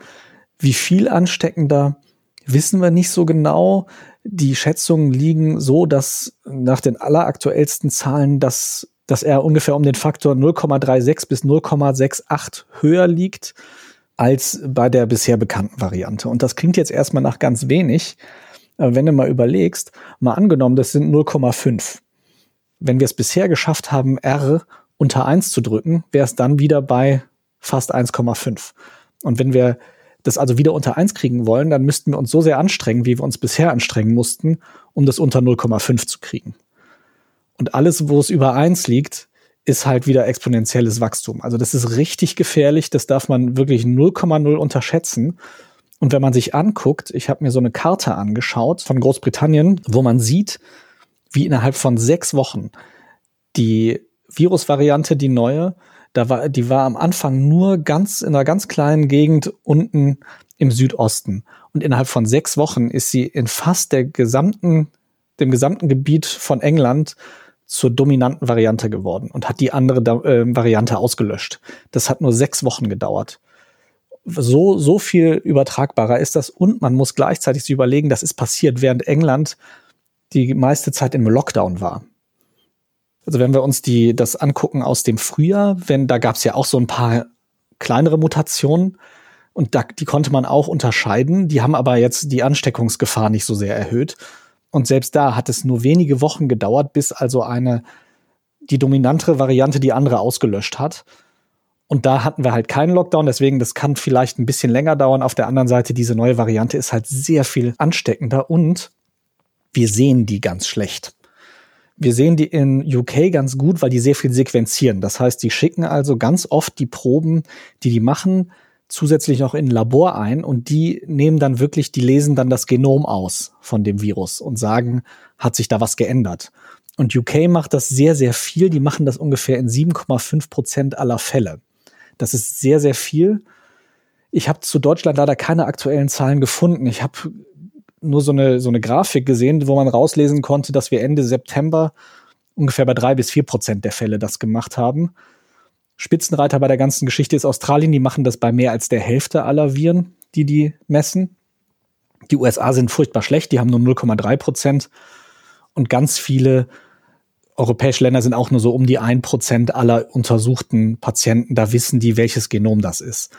Wie viel ansteckender, wissen wir nicht so genau. Die Schätzungen liegen so, dass nach den alleraktuellsten Zahlen, dass, dass er ungefähr um den Faktor 0,36 bis 0,68 höher liegt als bei der bisher bekannten Variante. Und das klingt jetzt erstmal nach ganz wenig. Wenn du mal überlegst, mal angenommen, das sind 0,5. Wenn wir es bisher geschafft haben, R unter 1 zu drücken, wäre es dann wieder bei fast 1,5. Und wenn wir das also wieder unter 1 kriegen wollen, dann müssten wir uns so sehr anstrengen, wie wir uns bisher anstrengen mussten, um das unter 0,5 zu kriegen. Und alles, wo es über 1 liegt, ist halt wieder exponentielles Wachstum. Also das ist richtig gefährlich, das darf man wirklich 0,0 unterschätzen. Und wenn man sich anguckt, ich habe mir so eine Karte angeschaut von Großbritannien, wo man sieht, wie innerhalb von sechs Wochen die Virusvariante, die neue, da war, die war am Anfang nur ganz in einer ganz kleinen Gegend unten im Südosten. Und innerhalb von sechs Wochen ist sie in fast der gesamten, dem gesamten Gebiet von England zur dominanten Variante geworden und hat die andere äh, Variante ausgelöscht. Das hat nur sechs Wochen gedauert. So, so viel übertragbarer ist das und man muss gleichzeitig sich überlegen, das ist passiert, während England die meiste Zeit im Lockdown war. Also wenn wir uns die, das angucken aus dem Frühjahr, wenn, da gab es ja auch so ein paar kleinere Mutationen und da, die konnte man auch unterscheiden. Die haben aber jetzt die Ansteckungsgefahr nicht so sehr erhöht. Und selbst da hat es nur wenige Wochen gedauert, bis also eine, die dominantere Variante die andere ausgelöscht hat. Und da hatten wir halt keinen Lockdown, deswegen das kann vielleicht ein bisschen länger dauern. Auf der anderen Seite, diese neue Variante ist halt sehr viel ansteckender und wir sehen die ganz schlecht. Wir sehen die in UK ganz gut, weil die sehr viel sequenzieren. Das heißt, die schicken also ganz oft die Proben, die die machen, zusätzlich noch in ein Labor ein und die nehmen dann wirklich, die lesen dann das Genom aus von dem Virus und sagen, hat sich da was geändert. Und UK macht das sehr, sehr viel. Die machen das ungefähr in 7,5 Prozent aller Fälle. Das ist sehr, sehr viel. Ich habe zu Deutschland leider keine aktuellen Zahlen gefunden. Ich habe nur so eine, so eine Grafik gesehen, wo man rauslesen konnte, dass wir Ende September ungefähr bei drei bis vier Prozent der Fälle das gemacht haben. Spitzenreiter bei der ganzen Geschichte ist Australien. Die machen das bei mehr als der Hälfte aller Viren. die die messen. Die USA sind furchtbar schlecht, die haben nur 0,3 Prozent. Und ganz viele europäische Länder sind auch nur so um die ein Prozent aller untersuchten Patienten. Da wissen die, welches Genom das ist.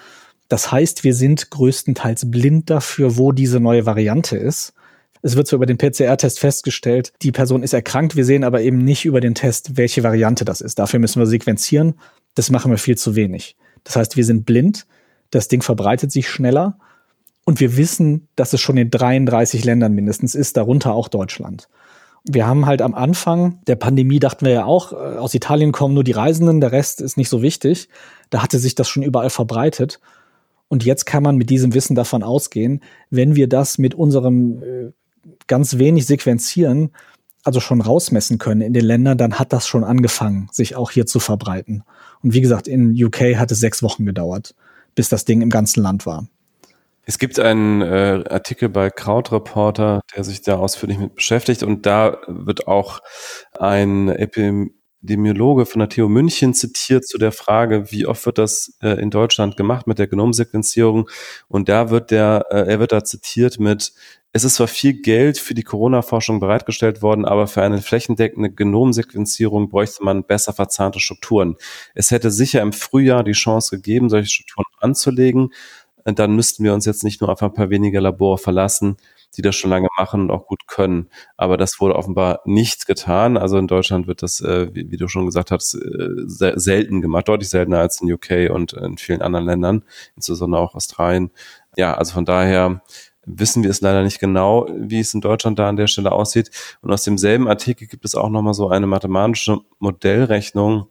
Das heißt, wir sind größtenteils blind dafür, wo diese neue Variante ist. Es wird zwar über den PCR-Test festgestellt, die Person ist erkrankt, wir sehen aber eben nicht über den Test, welche Variante das ist. Dafür müssen wir sequenzieren. Das machen wir viel zu wenig. Das heißt, wir sind blind, das Ding verbreitet sich schneller und wir wissen, dass es schon in 33 Ländern mindestens ist, darunter auch Deutschland. Wir haben halt am Anfang der Pandemie dachten wir ja auch, äh, aus Italien kommen nur die Reisenden, der Rest ist nicht so wichtig. Da hatte sich das schon überall verbreitet. Und jetzt kann man mit diesem Wissen davon ausgehen, wenn wir das mit unserem äh, ganz wenig sequenzieren, also schon rausmessen können in den Ländern, dann hat das schon angefangen, sich auch hier zu verbreiten. Und wie gesagt, in UK hat es sechs Wochen gedauert, bis das Ding im ganzen Land war. Es gibt einen äh, Artikel bei Krautreporter, der sich da ausführlich mit beschäftigt und da wird auch ein Epidemiologe von der TU München zitiert zu der Frage, wie oft wird das äh, in Deutschland gemacht mit der Genomsequenzierung und da wird der, äh, er wird da zitiert mit es ist zwar viel Geld für die Corona-Forschung bereitgestellt worden, aber für eine flächendeckende Genomsequenzierung bräuchte man besser verzahnte Strukturen. Es hätte sicher im Frühjahr die Chance gegeben, solche Strukturen anzulegen. Dann müssten wir uns jetzt nicht nur auf ein paar wenige Labore verlassen, die das schon lange machen und auch gut können. Aber das wurde offenbar nicht getan. Also in Deutschland wird das, äh, wie, du schon gesagt hast, äh, selten gemacht, deutlich seltener als in UK und in vielen anderen Ländern, insbesondere auch Australien. Ja, also von daher wissen wir es leider nicht genau, wie es in Deutschland da an der Stelle aussieht. Und aus demselben Artikel gibt es auch nochmal so eine mathematische Modellrechnung,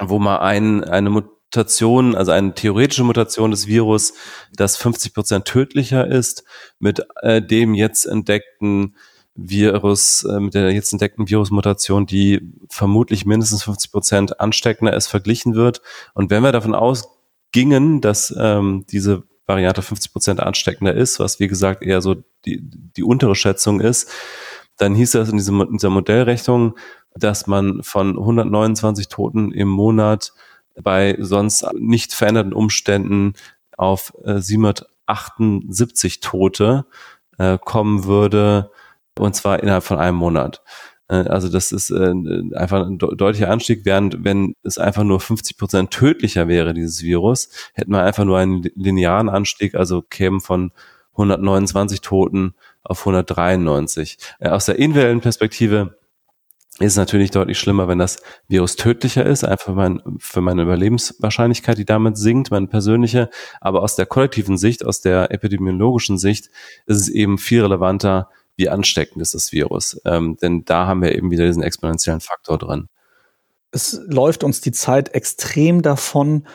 wo man ein, eine Mutation, also eine theoretische Mutation des Virus, das 50 Prozent tödlicher ist, mit äh, dem jetzt entdeckten Virus, äh, mit der jetzt entdeckten Virusmutation, die vermutlich mindestens 50 Prozent ansteckender ist, verglichen wird. Und wenn wir davon ausgingen, dass ähm, diese Variante 50 Prozent ansteckender ist, was wie gesagt eher so die, die untere Schätzung ist, dann hieß das in, diesem, in dieser Modellrechnung, dass man von 129 Toten im Monat bei sonst nicht veränderten Umständen auf äh, 778 Tote äh, kommen würde, und zwar innerhalb von einem Monat. Äh, also das ist äh, einfach ein deutlicher Anstieg, während wenn es einfach nur 50 Prozent tödlicher wäre, dieses Virus, hätten wir einfach nur einen linearen Anstieg, also kämen von 129 Toten auf 193. Äh, aus der individuellen Perspektive ist natürlich deutlich schlimmer, wenn das Virus tödlicher ist, einfach mein, für meine Überlebenswahrscheinlichkeit, die damit sinkt, meine persönliche. Aber aus der kollektiven Sicht, aus der epidemiologischen Sicht, ist es eben viel relevanter, wie ansteckend ist das Virus. Ähm, denn da haben wir eben wieder diesen exponentiellen Faktor drin. Es läuft uns die Zeit extrem davon.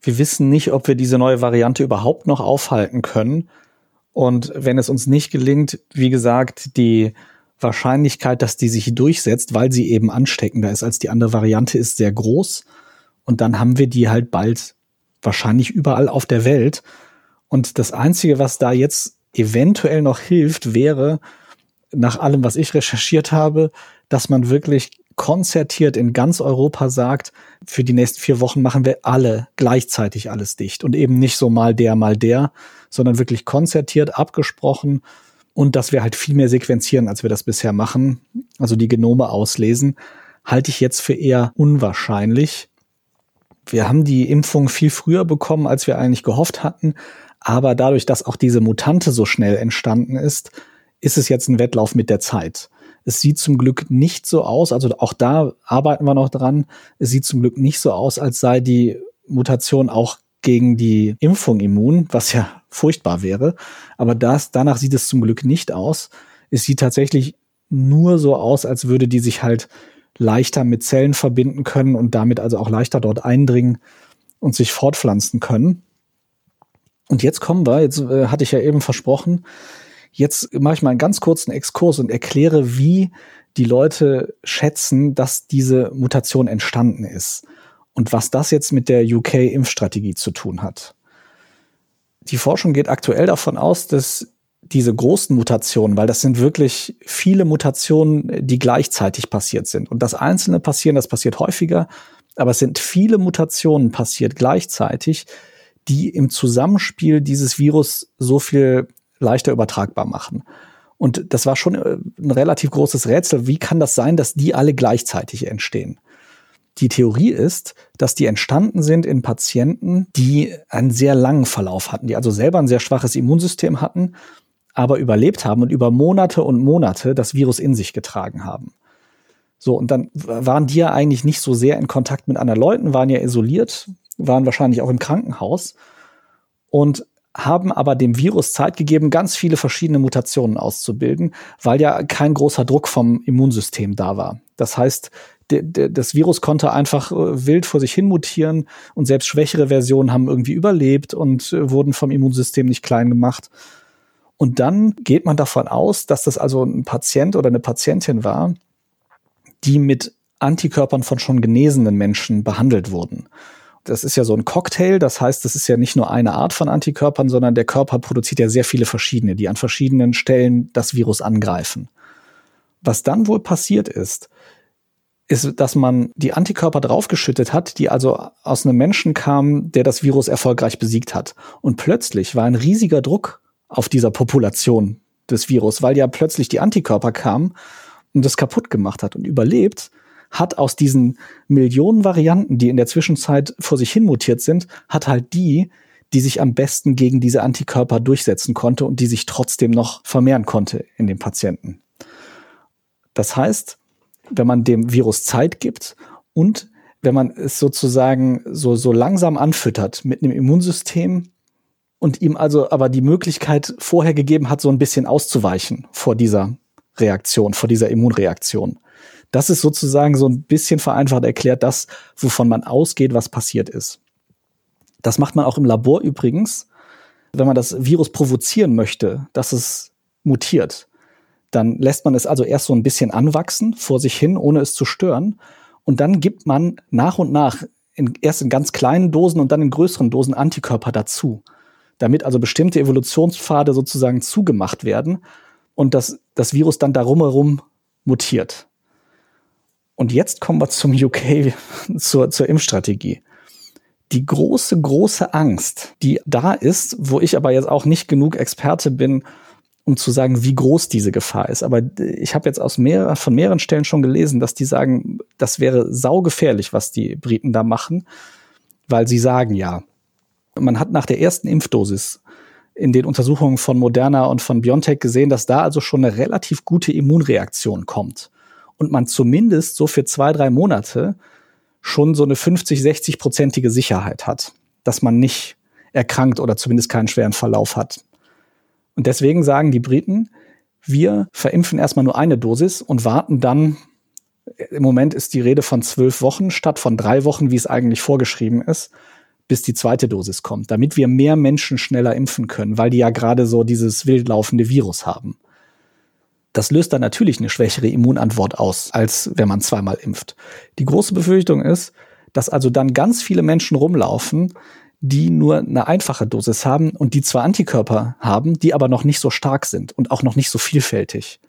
Wir wissen nicht, ob wir diese neue Variante überhaupt noch aufhalten können. Und wenn es uns nicht gelingt, wie gesagt, die Wahrscheinlichkeit, dass die sich durchsetzt, weil sie eben ansteckender ist als die andere Variante, ist sehr groß. Und dann haben wir die halt bald wahrscheinlich überall auf der Welt. Und das Einzige, was da jetzt eventuell noch hilft, wäre, nach allem, was ich recherchiert habe, dass man wirklich konzertiert in ganz Europa sagt, für die nächsten vier Wochen machen wir alle gleichzeitig alles dicht und eben nicht so mal der, mal der, sondern wirklich konzertiert, abgesprochen und dass wir halt viel mehr sequenzieren, als wir das bisher machen, also die Genome auslesen, halte ich jetzt für eher unwahrscheinlich. Wir haben die Impfung viel früher bekommen, als wir eigentlich gehofft hatten, aber dadurch, dass auch diese Mutante so schnell entstanden ist, ist es jetzt ein Wettlauf mit der Zeit. Es sieht zum Glück nicht so aus, also auch da arbeiten wir noch dran. Es sieht zum Glück nicht so aus, als sei die Mutation auch gegen die Impfung immun, was ja furchtbar wäre. Aber das, danach sieht es zum Glück nicht aus. Es sieht tatsächlich nur so aus, als würde die sich halt leichter mit Zellen verbinden können und damit also auch leichter dort eindringen und sich fortpflanzen können. Und jetzt kommen wir, jetzt äh, hatte ich ja eben versprochen, Jetzt mache ich mal einen ganz kurzen Exkurs und erkläre, wie die Leute schätzen, dass diese Mutation entstanden ist und was das jetzt mit der UK-Impfstrategie zu tun hat. Die Forschung geht aktuell davon aus, dass diese großen Mutationen, weil das sind wirklich viele Mutationen, die gleichzeitig passiert sind. Und das Einzelne passieren, das passiert häufiger, aber es sind viele Mutationen passiert gleichzeitig, die im Zusammenspiel dieses Virus so viel leichter übertragbar machen. Und das war schon äh, ein relativ großes Rätsel. Wie kann das sein, dass die alle gleichzeitig entstehen? Die Theorie ist, dass die entstanden sind in Patienten, die einen sehr langen Verlauf hatten, die also selber ein sehr schwaches Immunsystem hatten, aber überlebt haben und über Monate und Monate das Virus in sich getragen haben. So, und dann waren die ja eigentlich nicht so sehr in Kontakt mit anderen Leuten, waren ja isoliert, waren wahrscheinlich auch im Krankenhaus und haben aber dem Virus Zeit gegeben, ganz viele verschiedene Mutationen auszubilden, weil ja kein großer Druck vom Immunsystem da war. Das heißt, das Virus konnte einfach äh, wild vor sich hin mutieren und selbst schwächere Versionen haben irgendwie überlebt und äh, wurden vom Immunsystem nicht klein gemacht. Und dann geht man davon aus, dass das also ein Patient oder eine Patientin war, die mit Antikörpern von schon genesenen Menschen behandelt wurden. Das ist ja so ein Cocktail, das heißt, das ist ja nicht nur eine Art von Antikörpern, sondern der Körper produziert ja sehr viele verschiedene, die an verschiedenen Stellen das Virus angreifen. Was dann wohl passiert ist, ist, dass man die Antikörper draufgeschüttet hat, die also aus einem Menschen kamen, der das Virus erfolgreich besiegt hat. Und plötzlich war ein riesiger Druck auf dieser Population des Virus, weil ja plötzlich die Antikörper kamen und das kaputt gemacht hat und überlebt, hat aus diesen Millionen Varianten, die in der Zwischenzeit vor sich hin mutiert sind, hat halt die, die sich am besten gegen diese Antikörper durchsetzen konnte und die sich trotzdem noch vermehren konnte in den Patienten. Das heißt, wenn man dem Virus Zeit gibt und wenn man es sozusagen so, so langsam anfüttert mit einem Immunsystem und ihm also aber die Möglichkeit vorher gegeben hat, so ein bisschen auszuweichen vor dieser Reaktion, vor dieser Immunreaktion. Das ist sozusagen so ein bisschen vereinfacht erklärt das, wovon man ausgeht, was passiert ist. Das macht man auch im Labor übrigens, wenn man das Virus provozieren möchte, dass es mutiert dann lässt man es also erst so ein bisschen anwachsen vor sich hin, ohne es zu stören. Und dann gibt man nach und nach in, erst in ganz kleinen Dosen und dann in größeren Dosen Antikörper dazu, damit also bestimmte Evolutionspfade sozusagen zugemacht werden und das, das Virus dann darum herum mutiert. Und jetzt kommen wir zum UK, [LAUGHS] zur, zur Impfstrategie. Die große, große Angst, die da ist, wo ich aber jetzt auch nicht genug Experte bin, um zu sagen, wie groß diese Gefahr ist. Aber ich habe jetzt aus mehr, von mehreren Stellen schon gelesen, dass die sagen, das wäre saugefährlich, was die Briten da machen, weil sie sagen ja, man hat nach der ersten Impfdosis in den Untersuchungen von Moderna und von BioNTech gesehen, dass da also schon eine relativ gute Immunreaktion kommt. Und man zumindest so für zwei, drei Monate schon so eine 50, 60-prozentige Sicherheit hat, dass man nicht erkrankt oder zumindest keinen schweren Verlauf hat. Und deswegen sagen die Briten, wir verimpfen erstmal nur eine Dosis und warten dann, im Moment ist die Rede von zwölf Wochen statt von drei Wochen, wie es eigentlich vorgeschrieben ist, bis die zweite Dosis kommt, damit wir mehr Menschen schneller impfen können, weil die ja gerade so dieses wildlaufende Virus haben. Das löst dann natürlich eine schwächere Immunantwort aus, als wenn man zweimal impft. Die große Befürchtung ist, dass also dann ganz viele Menschen rumlaufen, die nur eine einfache Dosis haben und die zwar Antikörper haben, die aber noch nicht so stark sind und auch noch nicht so vielfältig.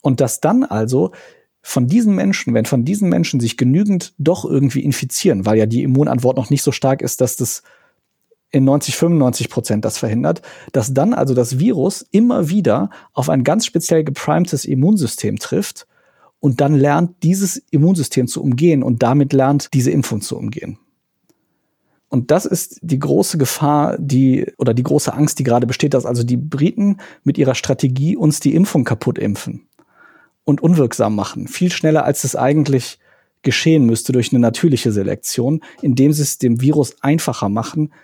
Und dass dann also von diesen Menschen, wenn von diesen Menschen sich genügend doch irgendwie infizieren, weil ja die Immunantwort noch nicht so stark ist, dass das in 90, 95 Prozent das verhindert, dass dann also das Virus immer wieder auf ein ganz speziell geprimedes Immunsystem trifft und dann lernt, dieses Immunsystem zu umgehen und damit lernt, diese Impfung zu umgehen. Und das ist die große Gefahr, die oder die große Angst, die gerade besteht, dass also die Briten mit ihrer Strategie uns die Impfung kaputt impfen und unwirksam machen. Viel schneller, als es eigentlich geschehen müsste durch eine natürliche Selektion, indem sie es dem Virus einfacher machen,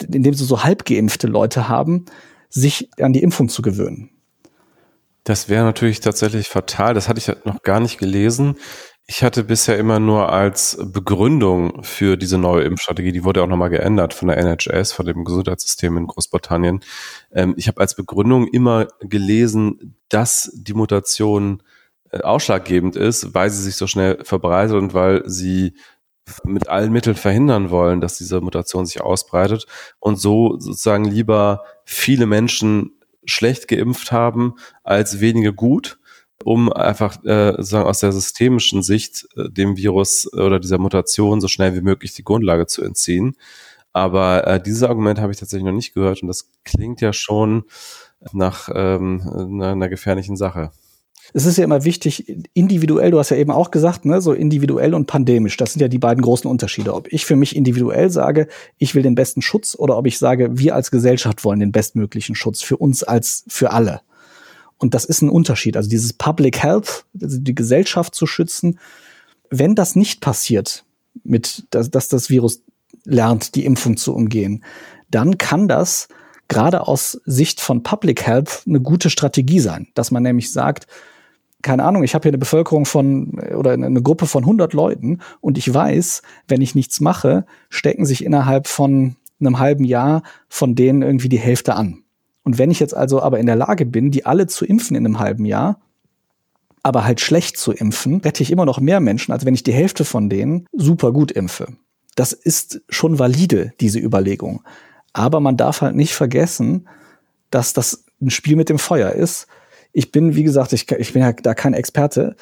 indem sie so halb geimpfte Leute haben, sich an die Impfung zu gewöhnen. Das wäre natürlich tatsächlich fatal. Das hatte ich noch gar nicht gelesen. Ich hatte bisher immer nur als Begründung für diese neue Impfstrategie, die wurde auch nochmal geändert von der NHS, von dem Gesundheitssystem in Großbritannien. Ähm, ich habe als Begründung immer gelesen, dass die Mutation äh, ausschlaggebend ist, weil sie sich so schnell verbreitet und weil sie mit allen Mitteln verhindern wollen, dass diese Mutation sich ausbreitet und so sozusagen lieber viele Menschen schlecht geimpft haben als wenige gut um einfach äh, sozusagen aus der systemischen Sicht äh, dem Virus oder dieser Mutation so schnell wie möglich die Grundlage zu entziehen. Aber äh, dieses Argument habe ich tatsächlich noch nicht gehört und das klingt ja schon nach ähm, einer, einer gefährlichen Sache. Es ist ja immer wichtig, individuell, du hast ja eben auch gesagt, ne, so individuell und pandemisch, das sind ja die beiden großen Unterschiede. Ob ich für mich individuell sage, ich will den besten Schutz oder ob ich sage, wir als Gesellschaft wollen den bestmöglichen Schutz für uns als für alle. Und das ist ein Unterschied. Also dieses Public Health, also die Gesellschaft zu schützen, wenn das nicht passiert, mit, dass, dass das Virus lernt, die Impfung zu umgehen, dann kann das gerade aus Sicht von Public Health eine gute Strategie sein, dass man nämlich sagt, keine Ahnung, ich habe hier eine Bevölkerung von oder eine Gruppe von 100 Leuten und ich weiß, wenn ich nichts mache, stecken sich innerhalb von einem halben Jahr von denen irgendwie die Hälfte an. Und wenn ich jetzt also aber in der Lage bin, die alle zu impfen in einem halben Jahr, aber halt schlecht zu impfen, rette ich immer noch mehr Menschen, als wenn ich die Hälfte von denen super gut impfe. Das ist schon valide, diese Überlegung. Aber man darf halt nicht vergessen, dass das ein Spiel mit dem Feuer ist ich bin, wie gesagt, ich, ich bin ja da kein Experte.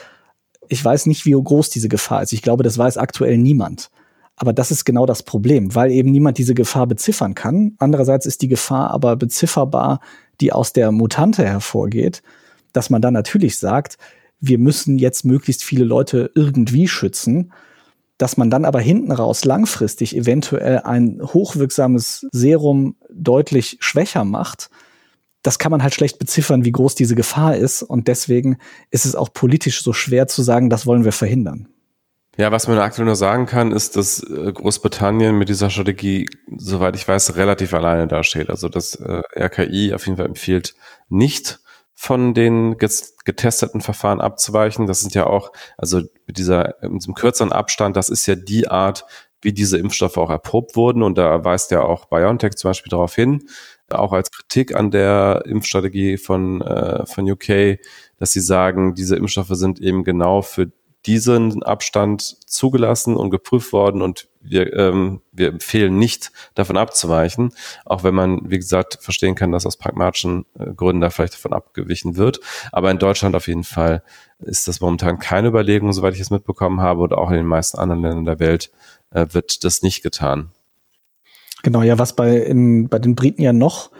Ich weiß nicht, wie groß diese Gefahr ist. Ich glaube, das weiß aktuell niemand. Aber das ist genau das Problem, weil eben niemand diese Gefahr beziffern kann. Andererseits ist die Gefahr aber bezifferbar, die aus der Mutante hervorgeht, dass man dann natürlich sagt, wir müssen jetzt möglichst viele Leute irgendwie schützen, dass man dann aber hinten raus langfristig eventuell ein hochwirksames Serum deutlich schwächer macht, das kann man halt schlecht beziffern, wie groß diese Gefahr ist. Und deswegen ist es auch politisch so schwer zu sagen, das wollen wir verhindern. Ja, was man aktuell nur sagen kann, ist, dass äh, Großbritannien mit dieser Strategie, soweit ich weiß, relativ alleine dasteht. Also das äh, RKI auf jeden Fall empfiehlt nicht von den getesteten Verfahren abzuweichen. Das sind ja auch, also mit dieser, mit diesem kürzeren Abstand, das ist ja die Art, wie diese Impfstoffe auch erprobt wurden. Und da weist ja auch BioNTech zum Beispiel darauf hin, auch als Kritik an der Impfstrategie von, äh, von UK, dass sie sagen, diese Impfstoffe sind eben genau für diesen Abstand zugelassen und geprüft worden und wir, ähm, wir empfehlen nicht davon abzuweichen, auch wenn man, wie gesagt, verstehen kann, dass aus pragmatischen äh, Gründen da vielleicht davon abgewichen wird. Aber in Deutschland auf jeden Fall ist das momentan keine Überlegung, soweit ich es mitbekommen habe, und auch in den meisten anderen Ländern der Welt äh, wird das nicht getan. Genau, ja, was bei, in, bei den Briten ja noch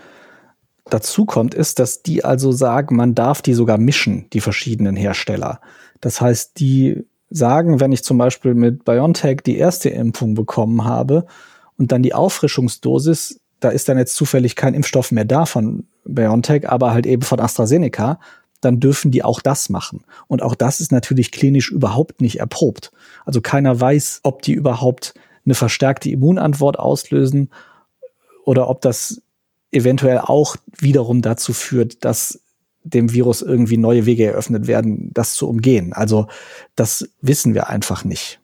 dazu kommt, ist, dass die also sagen, man darf die sogar mischen, die verschiedenen Hersteller. Das heißt, die sagen, wenn ich zum Beispiel mit BioNTech die erste Impfung bekommen habe und dann die Auffrischungsdosis, da ist dann jetzt zufällig kein Impfstoff mehr da von BioNTech, aber halt eben von AstraZeneca, dann dürfen die auch das machen. Und auch das ist natürlich klinisch überhaupt nicht erprobt. Also keiner weiß, ob die überhaupt eine verstärkte Immunantwort auslösen oder ob das eventuell auch wiederum dazu führt, dass dem Virus irgendwie neue Wege eröffnet werden, das zu umgehen. Also das wissen wir einfach nicht.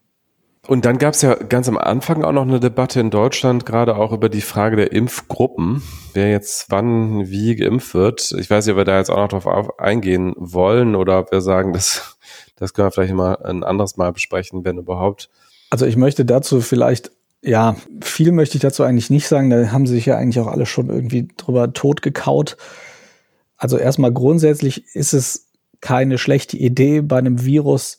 Und dann gab es ja ganz am Anfang auch noch eine Debatte in Deutschland, gerade auch über die Frage der Impfgruppen, wer jetzt wann wie geimpft wird. Ich weiß nicht, ob wir da jetzt auch noch drauf eingehen wollen oder ob wir sagen, das, das können wir vielleicht mal ein anderes Mal besprechen, wenn überhaupt. Also ich möchte dazu vielleicht, ja, viel möchte ich dazu eigentlich nicht sagen. Da haben sich ja eigentlich auch alle schon irgendwie drüber totgekaut. Also erstmal grundsätzlich ist es keine schlechte Idee bei einem Virus,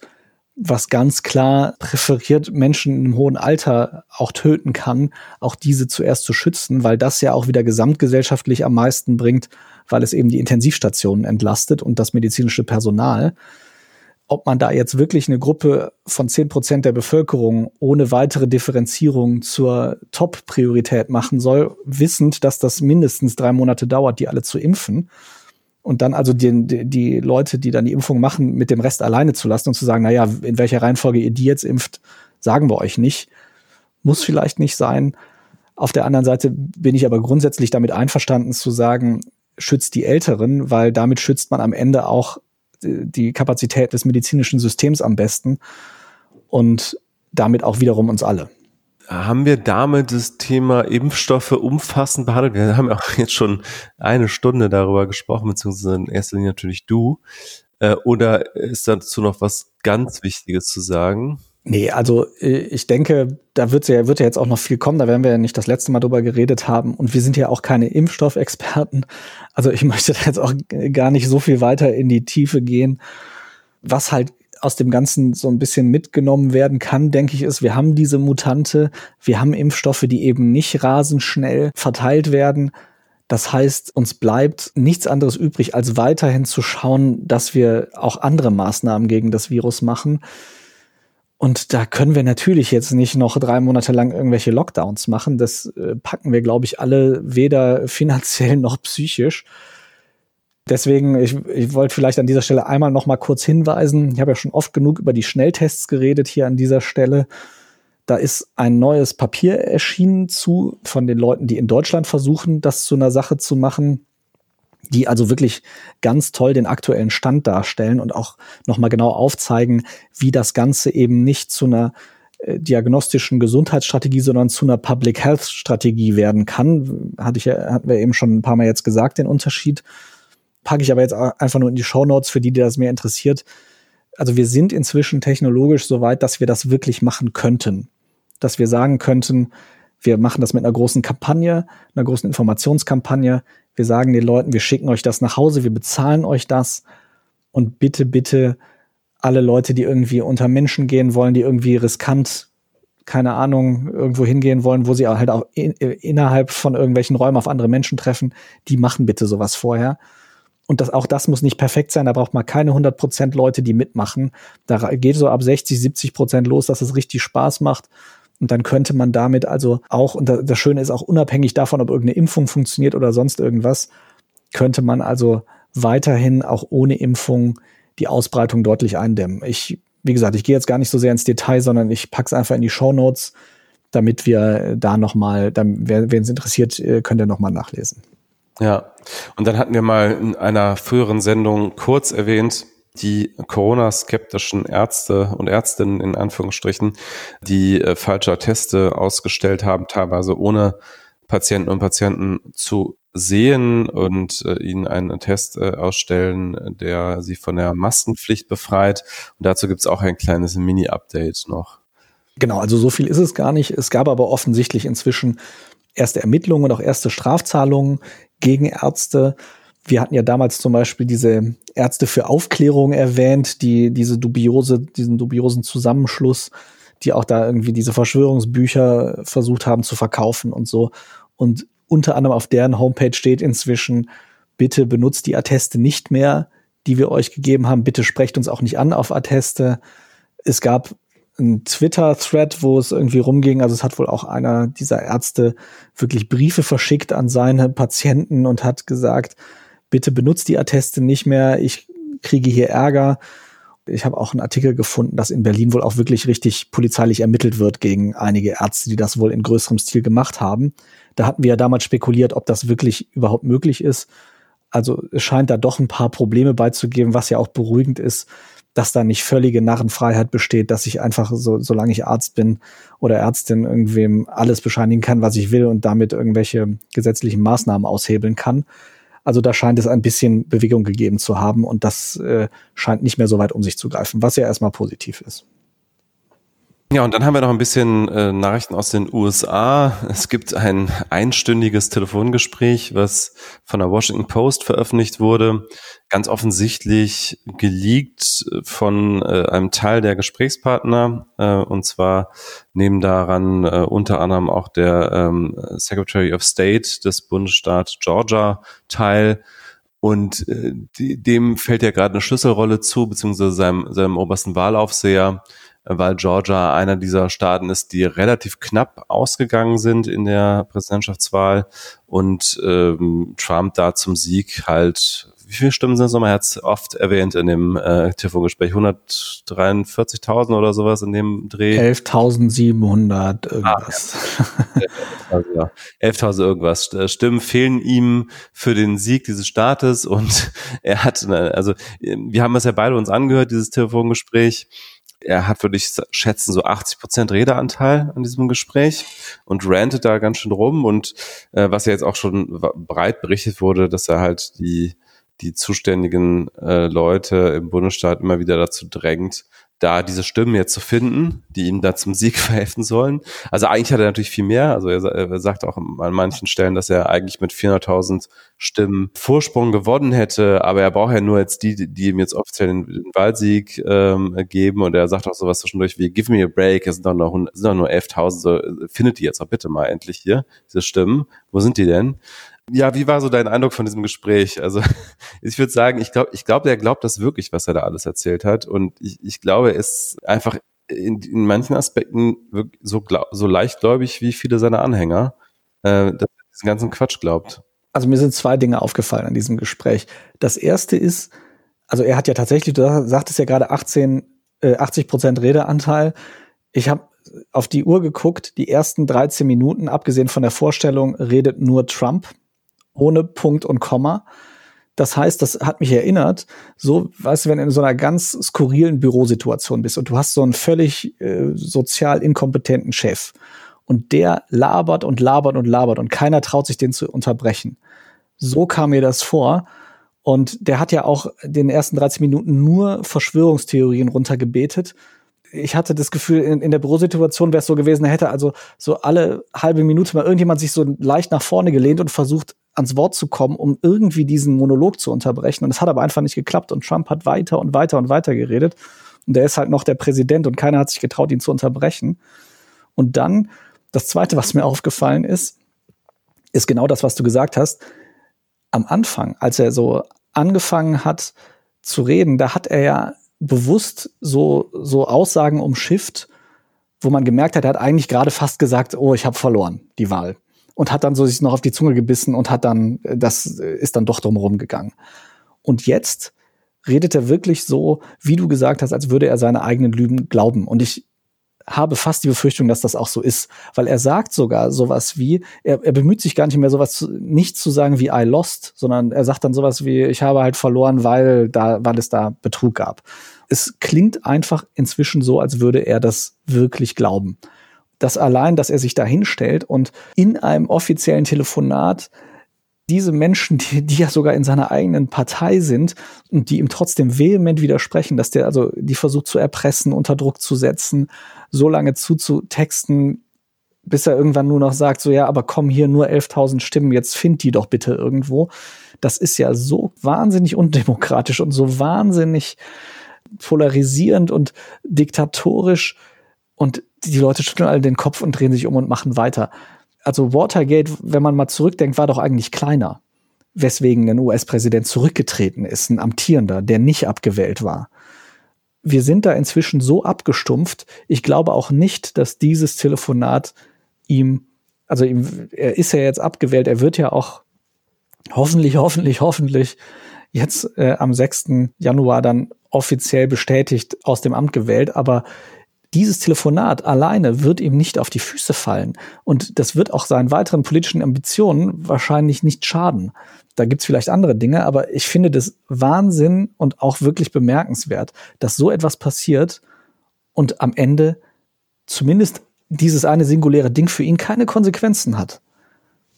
was ganz klar präferiert Menschen im hohen Alter auch töten kann, auch diese zuerst zu schützen, weil das ja auch wieder gesamtgesellschaftlich am meisten bringt, weil es eben die Intensivstationen entlastet und das medizinische Personal ob man da jetzt wirklich eine Gruppe von zehn Prozent der Bevölkerung ohne weitere Differenzierung zur Top-Priorität machen soll, wissend, dass das mindestens drei Monate dauert, die alle zu impfen. Und dann also die, die, Leute, die dann die Impfung machen, mit dem Rest alleine zu lassen und zu sagen, na ja, in welcher Reihenfolge ihr die jetzt impft, sagen wir euch nicht. Muss vielleicht nicht sein. Auf der anderen Seite bin ich aber grundsätzlich damit einverstanden zu sagen, schützt die Älteren, weil damit schützt man am Ende auch die Kapazität des medizinischen Systems am besten und damit auch wiederum uns alle. Haben wir damit das Thema Impfstoffe umfassend behandelt? Wir haben auch jetzt schon eine Stunde darüber gesprochen, beziehungsweise in erster Linie natürlich du. Äh, oder ist dazu noch was ganz Wichtiges zu sagen? Nee, also äh, ich denke, da wird ja, wird ja jetzt auch noch viel kommen. Da werden wir ja nicht das letzte Mal drüber geredet haben. Und wir sind ja auch keine Impfstoffexperten. Also ich [LAUGHS] möchte da jetzt auch gar nicht so viel weiter in die Tiefe gehen. Was halt aus dem Ganzen so ein bisschen mitgenommen werden kann, denke ich, ist, wir haben diese Mutante, wir haben Impfstoffe, die eben nicht rasend schnell verteilt werden. Das heißt, uns bleibt nichts anderes übrig, als weiterhin zu schauen, dass wir auch andere Maßnahmen gegen das Virus machen. Und da können wir natürlich jetzt nicht noch drei Monate lang irgendwelche Lockdowns machen. Das äh, packen wir, glaube ich, alle weder finanziell noch psychisch. Deswegen, ich, ich wollte vielleicht an dieser Stelle einmal noch mal kurz hinweisen. Ich habe ja schon oft genug über die Schnelltests geredet hier an dieser Stelle. Da ist ein neues Papier erschienen zu von den Leuten, die in Deutschland versuchen, das zu einer Sache zu machen, die also wirklich ganz toll den aktuellen Stand darstellen und auch noch mal genau aufzeigen, wie das Ganze eben nicht zu einer äh, diagnostischen Gesundheitsstrategie, sondern zu einer Public Health Strategie werden kann. Hatte ich ja, hatten wir eben schon ein paar Mal jetzt gesagt, den Unterschied packe ich aber jetzt einfach nur in die Show Notes für die, die das mehr interessiert. Also wir sind inzwischen technologisch so weit, dass wir das wirklich machen könnten. Dass wir sagen könnten, wir machen das mit einer großen Kampagne, einer großen Informationskampagne. Wir sagen den Leuten, wir schicken euch das nach Hause, wir bezahlen euch das. Und bitte, bitte alle Leute, die irgendwie unter Menschen gehen wollen, die irgendwie riskant, keine Ahnung, irgendwo hingehen wollen, wo sie halt auch in, innerhalb von irgendwelchen Räumen auf andere Menschen treffen, die machen bitte sowas vorher und das, auch das muss nicht perfekt sein, da braucht man keine 100% Leute, die mitmachen. Da geht so ab 60, 70% los, dass es richtig Spaß macht. Und dann könnte man damit also auch, und das Schöne ist auch unabhängig davon, ob irgendeine Impfung funktioniert oder sonst irgendwas, könnte man also weiterhin auch ohne Impfung die Ausbreitung deutlich eindämmen. Ich, wie gesagt, ich gehe jetzt gar nicht so sehr ins Detail, sondern ich pack's einfach in die Show Notes, damit wir da nochmal, wen es interessiert, äh, könnt ihr nochmal nachlesen. Ja, und dann hatten wir mal in einer früheren Sendung kurz erwähnt, die Corona-skeptischen Ärzte und Ärztinnen in Anführungsstrichen, die äh, falsche Teste ausgestellt haben, teilweise ohne Patienten und Patienten zu sehen und äh, ihnen einen Test äh, ausstellen, der sie von der Maskenpflicht befreit. Und dazu gibt es auch ein kleines Mini-Update noch. Genau, also so viel ist es gar nicht. Es gab aber offensichtlich inzwischen erste Ermittlungen und auch erste Strafzahlungen gegen Ärzte. Wir hatten ja damals zum Beispiel diese Ärzte für Aufklärung erwähnt, die diese dubiose, diesen dubiosen Zusammenschluss, die auch da irgendwie diese Verschwörungsbücher versucht haben zu verkaufen und so. Und unter anderem auf deren Homepage steht inzwischen, bitte benutzt die Atteste nicht mehr, die wir euch gegeben haben. Bitte sprecht uns auch nicht an auf Atteste. Es gab ein Twitter-Thread, wo es irgendwie rumging. Also es hat wohl auch einer dieser Ärzte wirklich Briefe verschickt an seine Patienten und hat gesagt, bitte benutzt die Atteste nicht mehr, ich kriege hier Ärger. Ich habe auch einen Artikel gefunden, dass in Berlin wohl auch wirklich richtig polizeilich ermittelt wird gegen einige Ärzte, die das wohl in größerem Stil gemacht haben. Da hatten wir ja damals spekuliert, ob das wirklich überhaupt möglich ist. Also es scheint da doch ein paar Probleme beizugeben, was ja auch beruhigend ist, dass da nicht völlige Narrenfreiheit besteht, dass ich einfach, so, solange ich Arzt bin oder Ärztin, irgendwem alles bescheinigen kann, was ich will und damit irgendwelche gesetzlichen Maßnahmen aushebeln kann. Also da scheint es ein bisschen Bewegung gegeben zu haben und das äh, scheint nicht mehr so weit um sich zu greifen, was ja erstmal positiv ist. Ja, und dann haben wir noch ein bisschen äh, Nachrichten aus den USA. Es gibt ein einstündiges Telefongespräch, was von der Washington Post veröffentlicht wurde. Ganz offensichtlich geleakt von äh, einem Teil der Gesprächspartner. Äh, und zwar nehmen daran äh, unter anderem auch der ähm, Secretary of State des Bundesstaats Georgia teil. Und äh, die, dem fällt ja gerade eine Schlüsselrolle zu, beziehungsweise seinem, seinem obersten Wahlaufseher weil Georgia einer dieser Staaten ist, die relativ knapp ausgegangen sind in der Präsidentschaftswahl und ähm, Trump da zum Sieg halt wie viele Stimmen sind es nochmal? Er hat es oft erwähnt in dem äh, Telefongespräch. 143.000 oder sowas in dem Dreh. 11.700 irgendwas. Ah, ja. 11.000 irgendwas. Stimmen fehlen ihm für den Sieg dieses Staates und [LAUGHS] er hat, also wir haben es ja beide uns angehört, dieses Telefongespräch er hat, würde ich schätzen, so 80 Prozent Redeanteil an diesem Gespräch und rantet da ganz schön rum. Und äh, was ja jetzt auch schon breit berichtet wurde, dass er halt die, die zuständigen äh, Leute im Bundesstaat immer wieder dazu drängt, da diese Stimmen jetzt zu finden, die ihn da zum Sieg [LAUGHS] verhelfen sollen. Also eigentlich hat er natürlich viel mehr. Also er, er sagt auch an manchen Stellen, dass er eigentlich mit 400.000 Stimmen Vorsprung gewonnen hätte, aber er braucht ja nur jetzt die, die ihm jetzt offiziell den, den Wahlsieg ähm, geben und er sagt auch sowas zwischendurch wie Give me a break, es sind doch nur, nur 11.000, so, findet die jetzt auch bitte mal endlich hier, diese Stimmen. Wo sind die denn? Ja, wie war so dein Eindruck von diesem Gespräch? Also [LAUGHS] ich würde sagen, ich glaube, ich glaube, er glaubt das wirklich, was er da alles erzählt hat. Und ich, ich glaube, er ist einfach in, in manchen Aspekten so, glaub, so leichtgläubig wie viele seiner Anhänger, äh, dass er diesen ganzen Quatsch glaubt. Also mir sind zwei Dinge aufgefallen an diesem Gespräch. Das erste ist, also er hat ja tatsächlich, du sagtest ja gerade 18, äh, 80 Prozent Redeanteil. Ich habe auf die Uhr geguckt, die ersten 13 Minuten, abgesehen von der Vorstellung, redet nur Trump ohne Punkt und Komma. Das heißt, das hat mich erinnert, so, weißt du, wenn du in so einer ganz skurrilen Bürosituation bist und du hast so einen völlig äh, sozial inkompetenten Chef und der labert und labert und labert und keiner traut sich den zu unterbrechen. So kam mir das vor. Und der hat ja auch den ersten 13 Minuten nur Verschwörungstheorien runtergebetet. Ich hatte das Gefühl, in, in der Bürosituation wäre es so gewesen, er hätte also so alle halbe Minute mal irgendjemand sich so leicht nach vorne gelehnt und versucht, ans Wort zu kommen, um irgendwie diesen Monolog zu unterbrechen. Und es hat aber einfach nicht geklappt. Und Trump hat weiter und weiter und weiter geredet. Und der ist halt noch der Präsident und keiner hat sich getraut, ihn zu unterbrechen. Und dann, das Zweite, was mir aufgefallen ist, ist genau das, was du gesagt hast. Am Anfang, als er so angefangen hat zu reden, da hat er ja bewusst so, so Aussagen umschifft, wo man gemerkt hat, er hat eigentlich gerade fast gesagt, oh, ich habe verloren, die Wahl und hat dann so sich noch auf die Zunge gebissen und hat dann, das ist dann doch drumherum gegangen. Und jetzt redet er wirklich so, wie du gesagt hast, als würde er seine eigenen Lügen glauben. Und ich habe fast die Befürchtung, dass das auch so ist, weil er sagt sogar sowas wie, er, er bemüht sich gar nicht mehr sowas zu, nicht zu sagen wie I lost, sondern er sagt dann sowas wie, ich habe halt verloren, weil da, weil es da Betrug gab. Es klingt einfach inzwischen so, als würde er das wirklich glauben dass allein, dass er sich da hinstellt und in einem offiziellen Telefonat diese Menschen, die, die ja sogar in seiner eigenen Partei sind und die ihm trotzdem vehement widersprechen, dass der also die versucht zu erpressen, unter Druck zu setzen, so lange zuzutexten, bis er irgendwann nur noch sagt, so ja, aber komm hier nur 11.000 Stimmen, jetzt find die doch bitte irgendwo. Das ist ja so wahnsinnig undemokratisch und so wahnsinnig polarisierend und diktatorisch und die Leute schütteln alle den Kopf und drehen sich um und machen weiter. Also Watergate, wenn man mal zurückdenkt, war doch eigentlich kleiner. Weswegen ein US-Präsident zurückgetreten ist, ein amtierender, der nicht abgewählt war. Wir sind da inzwischen so abgestumpft. Ich glaube auch nicht, dass dieses Telefonat ihm, also ihm, er ist ja jetzt abgewählt, er wird ja auch hoffentlich, hoffentlich, hoffentlich jetzt äh, am 6. Januar dann offiziell bestätigt aus dem Amt gewählt, aber dieses Telefonat alleine wird ihm nicht auf die Füße fallen. Und das wird auch seinen weiteren politischen Ambitionen wahrscheinlich nicht schaden. Da gibt's vielleicht andere Dinge, aber ich finde das Wahnsinn und auch wirklich bemerkenswert, dass so etwas passiert und am Ende zumindest dieses eine singuläre Ding für ihn keine Konsequenzen hat.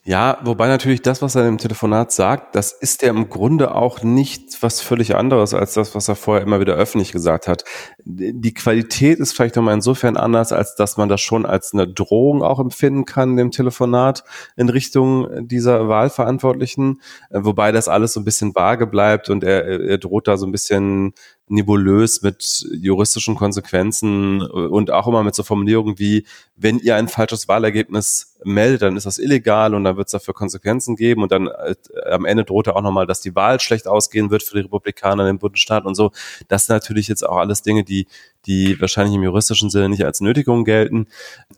Ja, wobei natürlich das, was er im Telefonat sagt, das ist ja im Grunde auch nicht was völlig anderes als das, was er vorher immer wieder öffentlich gesagt hat. Die Qualität ist vielleicht nochmal insofern anders, als dass man das schon als eine Drohung auch empfinden kann, dem Telefonat in Richtung dieser Wahlverantwortlichen, wobei das alles so ein bisschen vage bleibt und er, er droht da so ein bisschen nebulös mit juristischen Konsequenzen und auch immer mit so Formulierungen wie, wenn ihr ein falsches Wahlergebnis meldet, dann ist das illegal und dann wird es dafür Konsequenzen geben und dann äh, am Ende droht er auch nochmal, dass die Wahl schlecht ausgehen wird für die Republikaner in den Bundesstaaten und so. Das sind natürlich jetzt auch alles Dinge, die, die wahrscheinlich im juristischen Sinne nicht als Nötigung gelten.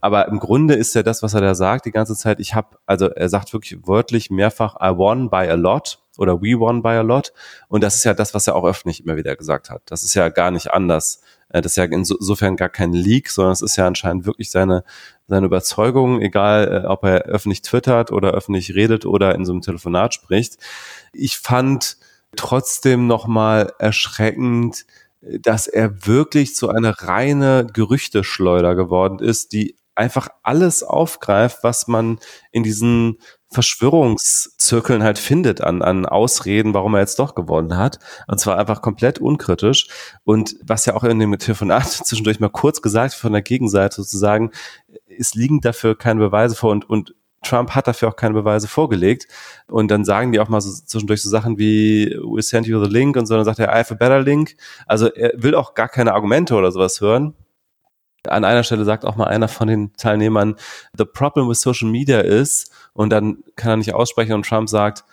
Aber im Grunde ist ja das, was er da sagt, die ganze Zeit, ich habe, also er sagt wirklich wörtlich mehrfach, I won by a lot oder we won by a lot. Und das ist ja das, was er auch öffentlich immer wieder gesagt hat. Das ist ja gar nicht anders. Äh, das ist ja insofern gar kein Leak, sondern es ist ja anscheinend wirklich seine, seine Überzeugung, egal äh, ob er öffentlich twittert oder öffentlich redet oder in so einem Telefonat spricht. Ich fand trotzdem nochmal erschreckend, dass er wirklich zu einer reine Gerüchteschleuder geworden ist, die einfach alles aufgreift, was man in diesen Verschwörungszirkeln halt findet an, an Ausreden, warum er jetzt doch gewonnen hat. Und zwar einfach komplett unkritisch. Und was ja auch in dem Telefonat [LAUGHS] zwischendurch mal kurz gesagt von der Gegenseite sozusagen, es liegen dafür keine Beweise vor und, und Trump hat dafür auch keine Beweise vorgelegt. Und dann sagen die auch mal so zwischendurch so Sachen wie, we sent you the link und so, dann sagt er, I have a better link. Also er will auch gar keine Argumente oder sowas hören. An einer Stelle sagt auch mal einer von den Teilnehmern, the problem with social media is, und dann kann er nicht aussprechen und Trump sagt,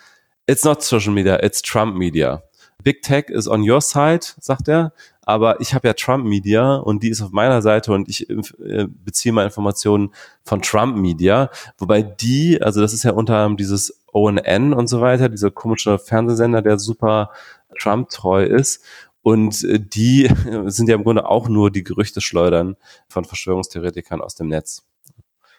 it's not social media, it's Trump media. Big Tech is on your side, sagt er, aber ich habe ja Trump Media und die ist auf meiner Seite und ich äh, beziehe meine Informationen von Trump Media, wobei die, also das ist ja unter anderem dieses ONN und so weiter, dieser komische Fernsehsender, der super Trump treu ist und äh, die [LAUGHS] sind ja im Grunde auch nur die Gerüchte schleudern von Verschwörungstheoretikern aus dem Netz.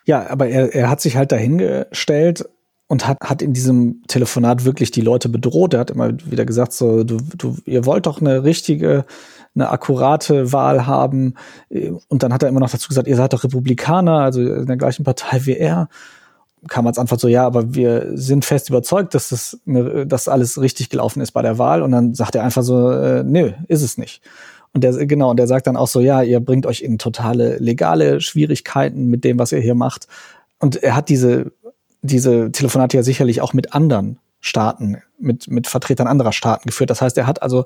Ja, aber er, er hat sich halt dahingestellt und hat, hat in diesem Telefonat wirklich die Leute bedroht. Er hat immer wieder gesagt, so, du, du, ihr wollt doch eine richtige, eine akkurate Wahl haben. Und dann hat er immer noch dazu gesagt, ihr seid doch Republikaner, also in der gleichen Partei wie er. Kam als Antwort so, ja, aber wir sind fest überzeugt, dass das, dass alles richtig gelaufen ist bei der Wahl. Und dann sagt er einfach so, äh, nö, ist es nicht. Und der, genau, und der sagt dann auch so, ja, ihr bringt euch in totale legale Schwierigkeiten mit dem, was ihr hier macht. Und er hat diese, diese Telefonate ja sicherlich auch mit anderen Staaten, mit, mit Vertretern anderer Staaten geführt. Das heißt, er hat also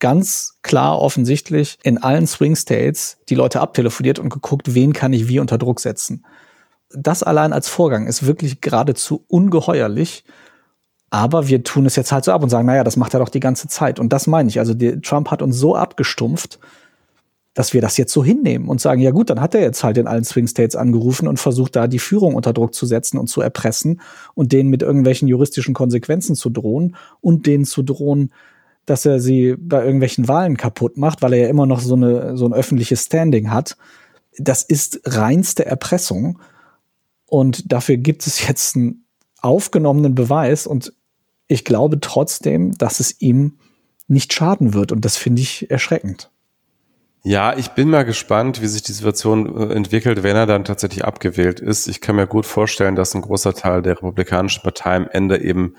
ganz klar offensichtlich in allen Swing States die Leute abtelefoniert und geguckt, wen kann ich wie unter Druck setzen. Das allein als Vorgang ist wirklich geradezu ungeheuerlich aber wir tun es jetzt halt so ab und sagen, naja, das macht er doch die ganze Zeit. Und das meine ich. Also die, Trump hat uns so abgestumpft, dass wir das jetzt so hinnehmen und sagen, ja gut, dann hat er jetzt halt in allen Swing States angerufen und versucht da die Führung unter Druck zu setzen und zu erpressen und denen mit irgendwelchen juristischen Konsequenzen zu drohen und denen zu drohen, dass er sie bei irgendwelchen Wahlen kaputt macht, weil er ja immer noch so, eine, so ein öffentliches Standing hat. Das ist reinste Erpressung. Und dafür gibt es jetzt einen aufgenommenen Beweis und ich glaube trotzdem, dass es ihm nicht schaden wird. Und das finde ich erschreckend. Ja, ich bin mal gespannt, wie sich die Situation äh, entwickelt, wenn er dann tatsächlich abgewählt ist. Ich kann mir gut vorstellen, dass ein großer Teil der Republikanischen Partei am Ende eben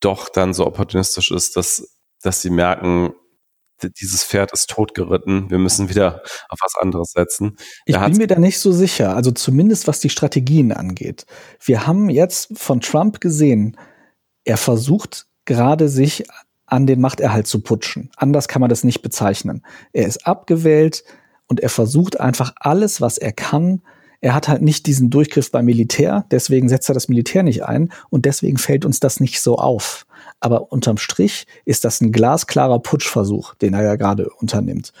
doch dann so opportunistisch ist, dass, dass sie merken, dieses Pferd ist totgeritten, wir müssen wieder auf was anderes setzen. Ich bin mir da nicht so sicher, also zumindest was die Strategien angeht. Wir haben jetzt von Trump gesehen, er versucht gerade sich an den Machterhalt zu putschen. Anders kann man das nicht bezeichnen. Er ist abgewählt und er versucht einfach alles, was er kann. Er hat halt nicht diesen Durchgriff beim Militär, deswegen setzt er das Militär nicht ein und deswegen fällt uns das nicht so auf. Aber unterm Strich ist das ein glasklarer Putschversuch, den er ja gerade unternimmt.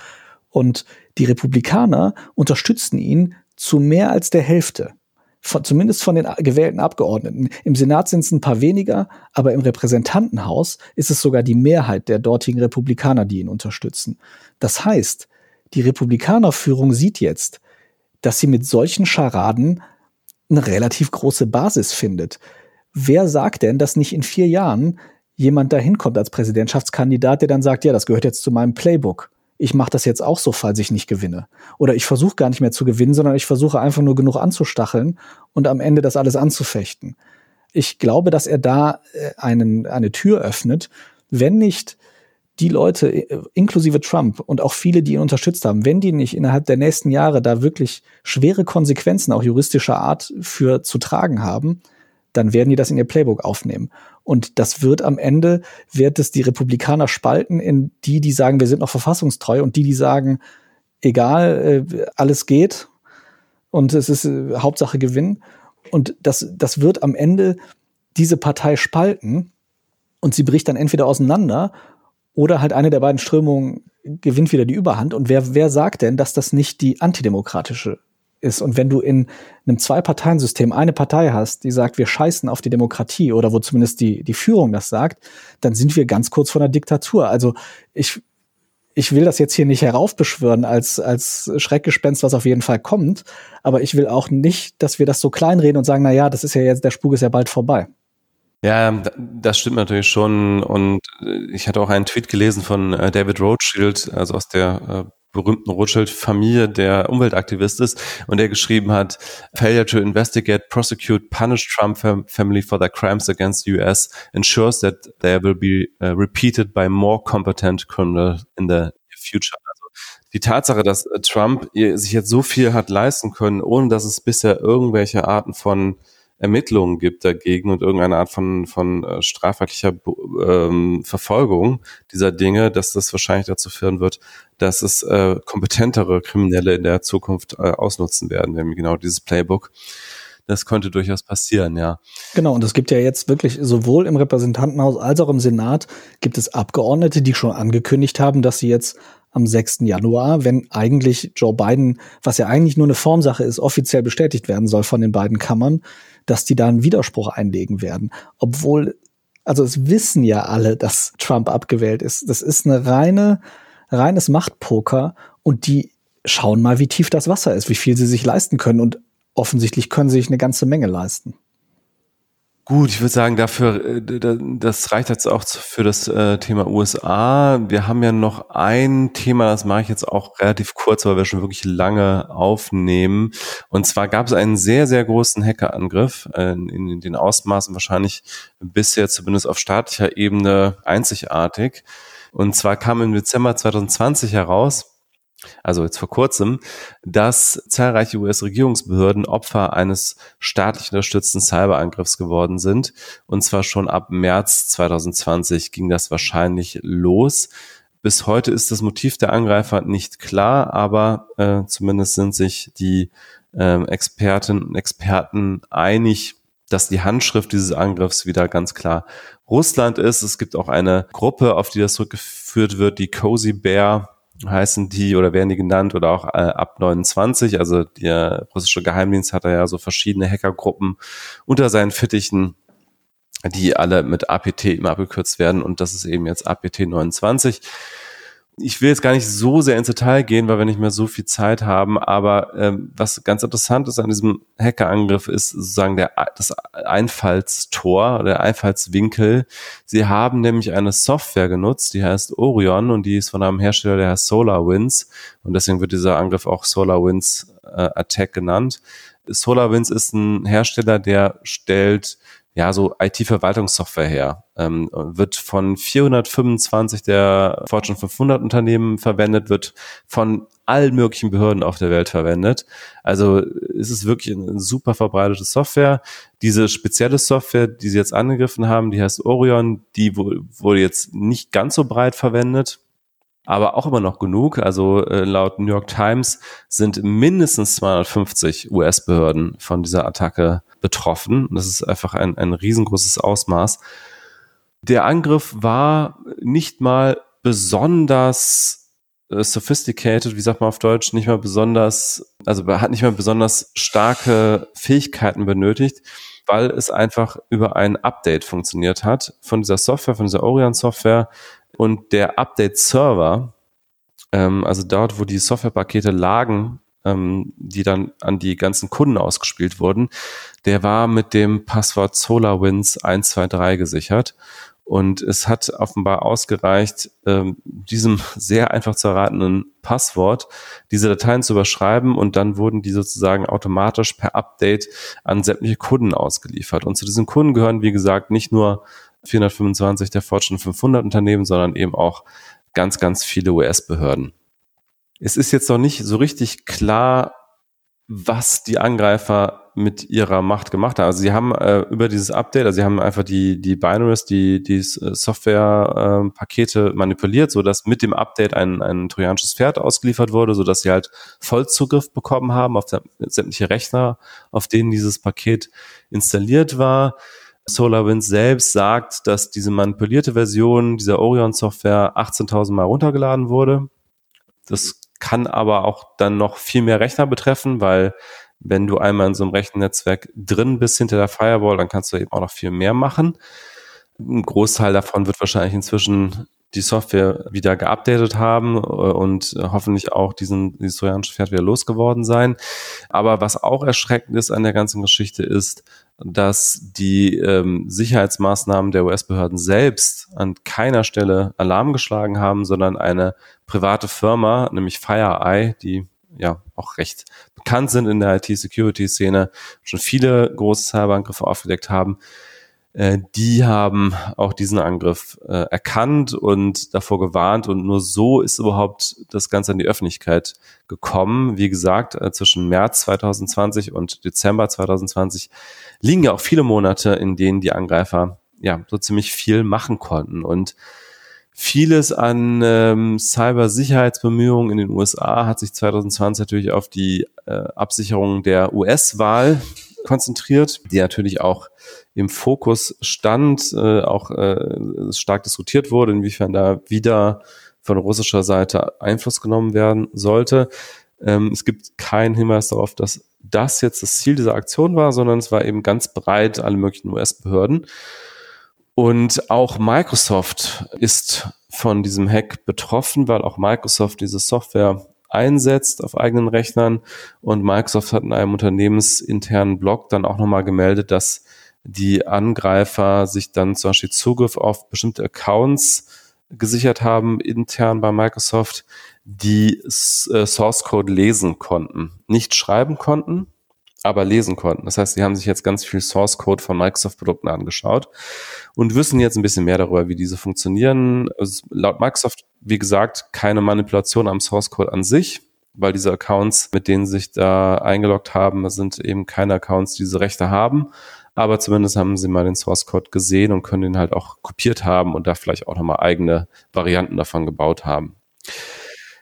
Und die Republikaner unterstützen ihn zu mehr als der Hälfte von, zumindest von den gewählten Abgeordneten. Im Senat sind es ein paar weniger, aber im Repräsentantenhaus ist es sogar die Mehrheit der dortigen Republikaner, die ihn unterstützen. Das heißt, die Republikanerführung sieht jetzt, dass sie mit solchen Scharaden eine relativ große Basis findet. Wer sagt denn, dass nicht in vier Jahren jemand dahin kommt als Präsidentschaftskandidat, der dann sagt, ja, das gehört jetzt zu meinem Playbook ich mache das jetzt auch so, falls ich nicht gewinne. Oder ich versuche gar nicht mehr zu gewinnen, sondern ich versuche einfach nur genug anzustacheln und am Ende das alles anzufechten. Ich glaube, dass er da äh, einen, eine Tür öffnet, wenn nicht die Leute, äh, inklusive Trump und auch viele, die ihn unterstützt haben, wenn die nicht innerhalb der nächsten Jahre da wirklich schwere Konsequenzen, auch juristischer Art, für zu tragen haben, dann werden die das in ihr Playbook aufnehmen. Und das wird am Ende, wird es die Republikaner spalten in die, die sagen, wir sind noch verfassungstreu und die, die sagen, egal, äh, alles geht und es ist äh, Hauptsache Gewinn. Und das, das wird am Ende diese Partei spalten und sie bricht dann entweder auseinander oder halt eine der beiden Strömungen gewinnt wieder die Überhand. Und wer, wer sagt denn, dass das nicht die antidemokratische ist. Und wenn du in einem Zwei-Parteien-System eine Partei hast, die sagt, wir scheißen auf die Demokratie oder wo zumindest die, die Führung das sagt, dann sind wir ganz kurz vor einer Diktatur. Also ich, ich will das jetzt hier nicht heraufbeschwören als, als Schreckgespenst, was auf jeden Fall kommt. Aber ich will auch nicht, dass wir das so kleinreden und sagen, na ja, das ist ja jetzt, der Spuk ist ja bald vorbei. Ja, das stimmt natürlich schon. Und äh, ich hatte auch einen Tweet gelesen von äh, David Rothschild, also aus der äh, berühmten Rothschild-Familie, der Umweltaktivist ist und der geschrieben hat, Failure to investigate, prosecute, punish Trump family for their crimes against the US ensures that they will be uh, repeated by more competent criminals in the future. Also die Tatsache, dass Trump sich jetzt so viel hat leisten können, ohne dass es bisher irgendwelche Arten von Ermittlungen gibt dagegen und irgendeine Art von, von äh, strafrechtlicher ähm, Verfolgung dieser Dinge, dass das wahrscheinlich dazu führen wird, dass es äh, kompetentere Kriminelle in der Zukunft äh, ausnutzen werden, nämlich genau dieses Playbook. Das könnte durchaus passieren, ja. Genau, und es gibt ja jetzt wirklich sowohl im Repräsentantenhaus als auch im Senat gibt es Abgeordnete, die schon angekündigt haben, dass sie jetzt am 6. Januar, wenn eigentlich Joe Biden, was ja eigentlich nur eine Formsache ist, offiziell bestätigt werden soll von den beiden Kammern, dass die da einen Widerspruch einlegen werden. Obwohl, also es wissen ja alle, dass Trump abgewählt ist. Das ist eine reine, reines Machtpoker und die schauen mal, wie tief das Wasser ist, wie viel sie sich leisten können. Und offensichtlich können sie sich eine ganze Menge leisten. Gut, ich würde sagen, dafür, äh, das reicht jetzt auch für das äh, Thema USA. Wir haben ja noch ein Thema, das mache ich jetzt auch relativ kurz, weil wir schon wirklich lange aufnehmen. Und zwar gab es einen sehr, sehr großen Hackerangriff äh, in den Ausmaßen wahrscheinlich bisher zumindest auf staatlicher Ebene einzigartig. Und zwar kam im Dezember 2020 heraus, also jetzt vor kurzem, dass zahlreiche US-Regierungsbehörden Opfer eines staatlich unterstützten Cyberangriffs geworden sind. Und zwar schon ab März 2020 ging das wahrscheinlich los. Bis heute ist das Motiv der Angreifer nicht klar, aber äh, zumindest sind sich die äh, Expertinnen und Experten einig, dass die Handschrift dieses Angriffs wieder ganz klar Russland ist. Es gibt auch eine Gruppe, auf die das zurückgeführt wird, die Cozy Bear heißen die oder werden die genannt oder auch äh, ab 29. Also der russische Geheimdienst hat da ja so verschiedene Hackergruppen unter seinen Fittichen, die alle mit APT immer abgekürzt werden und das ist eben jetzt APT 29 ich will jetzt gar nicht so sehr ins Detail gehen, weil wir nicht mehr so viel Zeit haben, aber ähm, was ganz interessant ist an diesem Hackerangriff ist sozusagen der, das Einfallstor oder der Einfallswinkel. Sie haben nämlich eine Software genutzt, die heißt Orion und die ist von einem Hersteller, der heißt SolarWinds und deswegen wird dieser Angriff auch SolarWinds äh, Attack genannt. SolarWinds ist ein Hersteller, der stellt ja, so IT-Verwaltungssoftware her. Ähm, wird von 425 der Fortune 500 Unternehmen verwendet, wird von allen möglichen Behörden auf der Welt verwendet. Also ist es wirklich eine super verbreitete Software. Diese spezielle Software, die sie jetzt angegriffen haben, die heißt Orion, die wurde jetzt nicht ganz so breit verwendet aber auch immer noch genug. Also äh, laut New York Times sind mindestens 250 US-Behörden von dieser Attacke betroffen. Das ist einfach ein, ein riesengroßes Ausmaß. Der Angriff war nicht mal besonders äh, sophisticated, wie sagt man auf Deutsch, nicht mal besonders, also hat nicht mal besonders starke Fähigkeiten benötigt, weil es einfach über ein Update funktioniert hat von dieser Software, von dieser Orion-Software und der Update-Server, ähm, also dort, wo die Softwarepakete lagen, ähm, die dann an die ganzen Kunden ausgespielt wurden, der war mit dem Passwort SolarWinds 123 gesichert. Und es hat offenbar ausgereicht, ähm, diesem [LAUGHS] sehr einfach zu erratenen Passwort diese Dateien zu überschreiben und dann wurden die sozusagen automatisch per Update an sämtliche Kunden ausgeliefert. Und zu diesen Kunden gehören, wie gesagt, nicht nur 425 der Fortune 500 Unternehmen, sondern eben auch ganz, ganz viele US-Behörden. Es ist jetzt noch nicht so richtig klar, was die Angreifer mit ihrer Macht gemacht haben. Also sie haben äh, über dieses Update, also sie haben einfach die, die Binaries, die, die Software-Pakete äh, manipuliert, so dass mit dem Update ein, ein trojanisches Pferd ausgeliefert wurde, so dass sie halt Vollzugriff bekommen haben auf sämtliche Rechner, auf denen dieses Paket installiert war. SolarWinds selbst sagt, dass diese manipulierte Version dieser Orion-Software 18.000 Mal runtergeladen wurde. Das kann aber auch dann noch viel mehr Rechner betreffen, weil wenn du einmal in so einem Rechennetzwerk drin bist hinter der Firewall, dann kannst du eben auch noch viel mehr machen. Ein Großteil davon wird wahrscheinlich inzwischen die Software wieder geupdatet haben äh, und hoffentlich auch diesen, dieses Pferd wieder losgeworden sein. Aber was auch erschreckend ist an der ganzen Geschichte ist, dass die ähm, Sicherheitsmaßnahmen der US-Behörden selbst an keiner Stelle Alarm geschlagen haben, sondern eine private Firma, nämlich FireEye, die ja auch recht bekannt sind in der IT-Security-Szene, schon viele große Cyberangriffe aufgedeckt haben, äh, die haben auch diesen Angriff äh, erkannt und davor gewarnt und nur so ist überhaupt das Ganze an die Öffentlichkeit gekommen. Wie gesagt, äh, zwischen März 2020 und Dezember 2020 liegen ja auch viele Monate, in denen die Angreifer ja so ziemlich viel machen konnten und Vieles an ähm, Cybersicherheitsbemühungen in den USA hat sich 2020 natürlich auf die äh, Absicherung der US-Wahl konzentriert, die natürlich auch im Fokus stand, äh, auch äh, stark diskutiert wurde, inwiefern da wieder von russischer Seite Einfluss genommen werden sollte. Ähm, es gibt keinen Hinweis darauf, dass das jetzt das Ziel dieser Aktion war, sondern es war eben ganz breit alle möglichen US-Behörden. Und auch Microsoft ist von diesem Hack betroffen, weil auch Microsoft diese Software einsetzt auf eigenen Rechnern. Und Microsoft hat in einem unternehmensinternen Blog dann auch nochmal gemeldet, dass die Angreifer sich dann zum Beispiel Zugriff auf bestimmte Accounts gesichert haben, intern bei Microsoft, die äh, Source Code lesen konnten. Nicht schreiben konnten, aber lesen konnten. Das heißt, sie haben sich jetzt ganz viel Source Code von Microsoft-Produkten angeschaut und wissen jetzt ein bisschen mehr darüber, wie diese funktionieren. Also laut Microsoft, wie gesagt, keine Manipulation am Source Code an sich, weil diese Accounts, mit denen sich da eingeloggt haben, sind eben keine Accounts, die diese Rechte haben. Aber zumindest haben sie mal den Source Code gesehen und können ihn halt auch kopiert haben und da vielleicht auch nochmal eigene Varianten davon gebaut haben.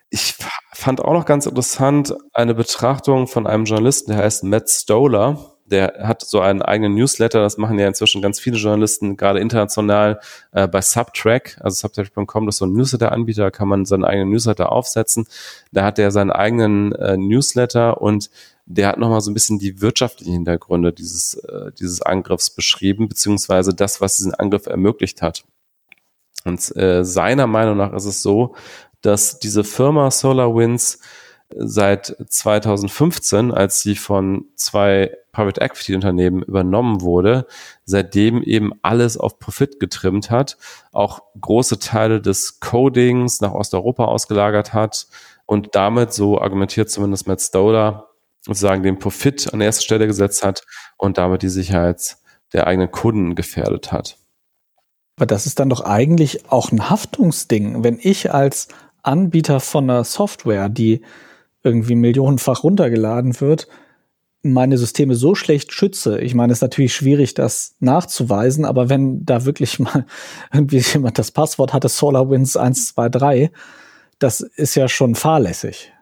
Ich fand auch noch ganz interessant eine Betrachtung von einem Journalisten, der heißt Matt Stoller. Der hat so einen eigenen Newsletter, das machen ja inzwischen ganz viele Journalisten, gerade international äh, bei Subtrack, also subtrack.com, das ist so ein Newsletter-Anbieter, da kann man seinen eigenen Newsletter aufsetzen. Da hat er seinen eigenen äh, Newsletter und der hat nochmal so ein bisschen die wirtschaftlichen Hintergründe dieses, äh, dieses Angriffs beschrieben, beziehungsweise das, was diesen Angriff ermöglicht hat. Und äh, seiner Meinung nach ist es so, dass diese Firma SolarWinds seit 2015, als sie von zwei Private Equity Unternehmen übernommen wurde, seitdem eben alles auf Profit getrimmt hat, auch große Teile des Codings nach Osteuropa ausgelagert hat und damit, so argumentiert zumindest Matt Stoller, sozusagen den Profit an erste Stelle gesetzt hat und damit die Sicherheit der eigenen Kunden gefährdet hat. Aber das ist dann doch eigentlich auch ein Haftungsding. Wenn ich als Anbieter von einer Software, die irgendwie millionenfach runtergeladen wird, meine Systeme so schlecht schütze. Ich meine, es ist natürlich schwierig, das nachzuweisen, aber wenn da wirklich [LAUGHS] mal irgendwie jemand das Passwort hatte, SolarWinds 123, das ist ja schon fahrlässig.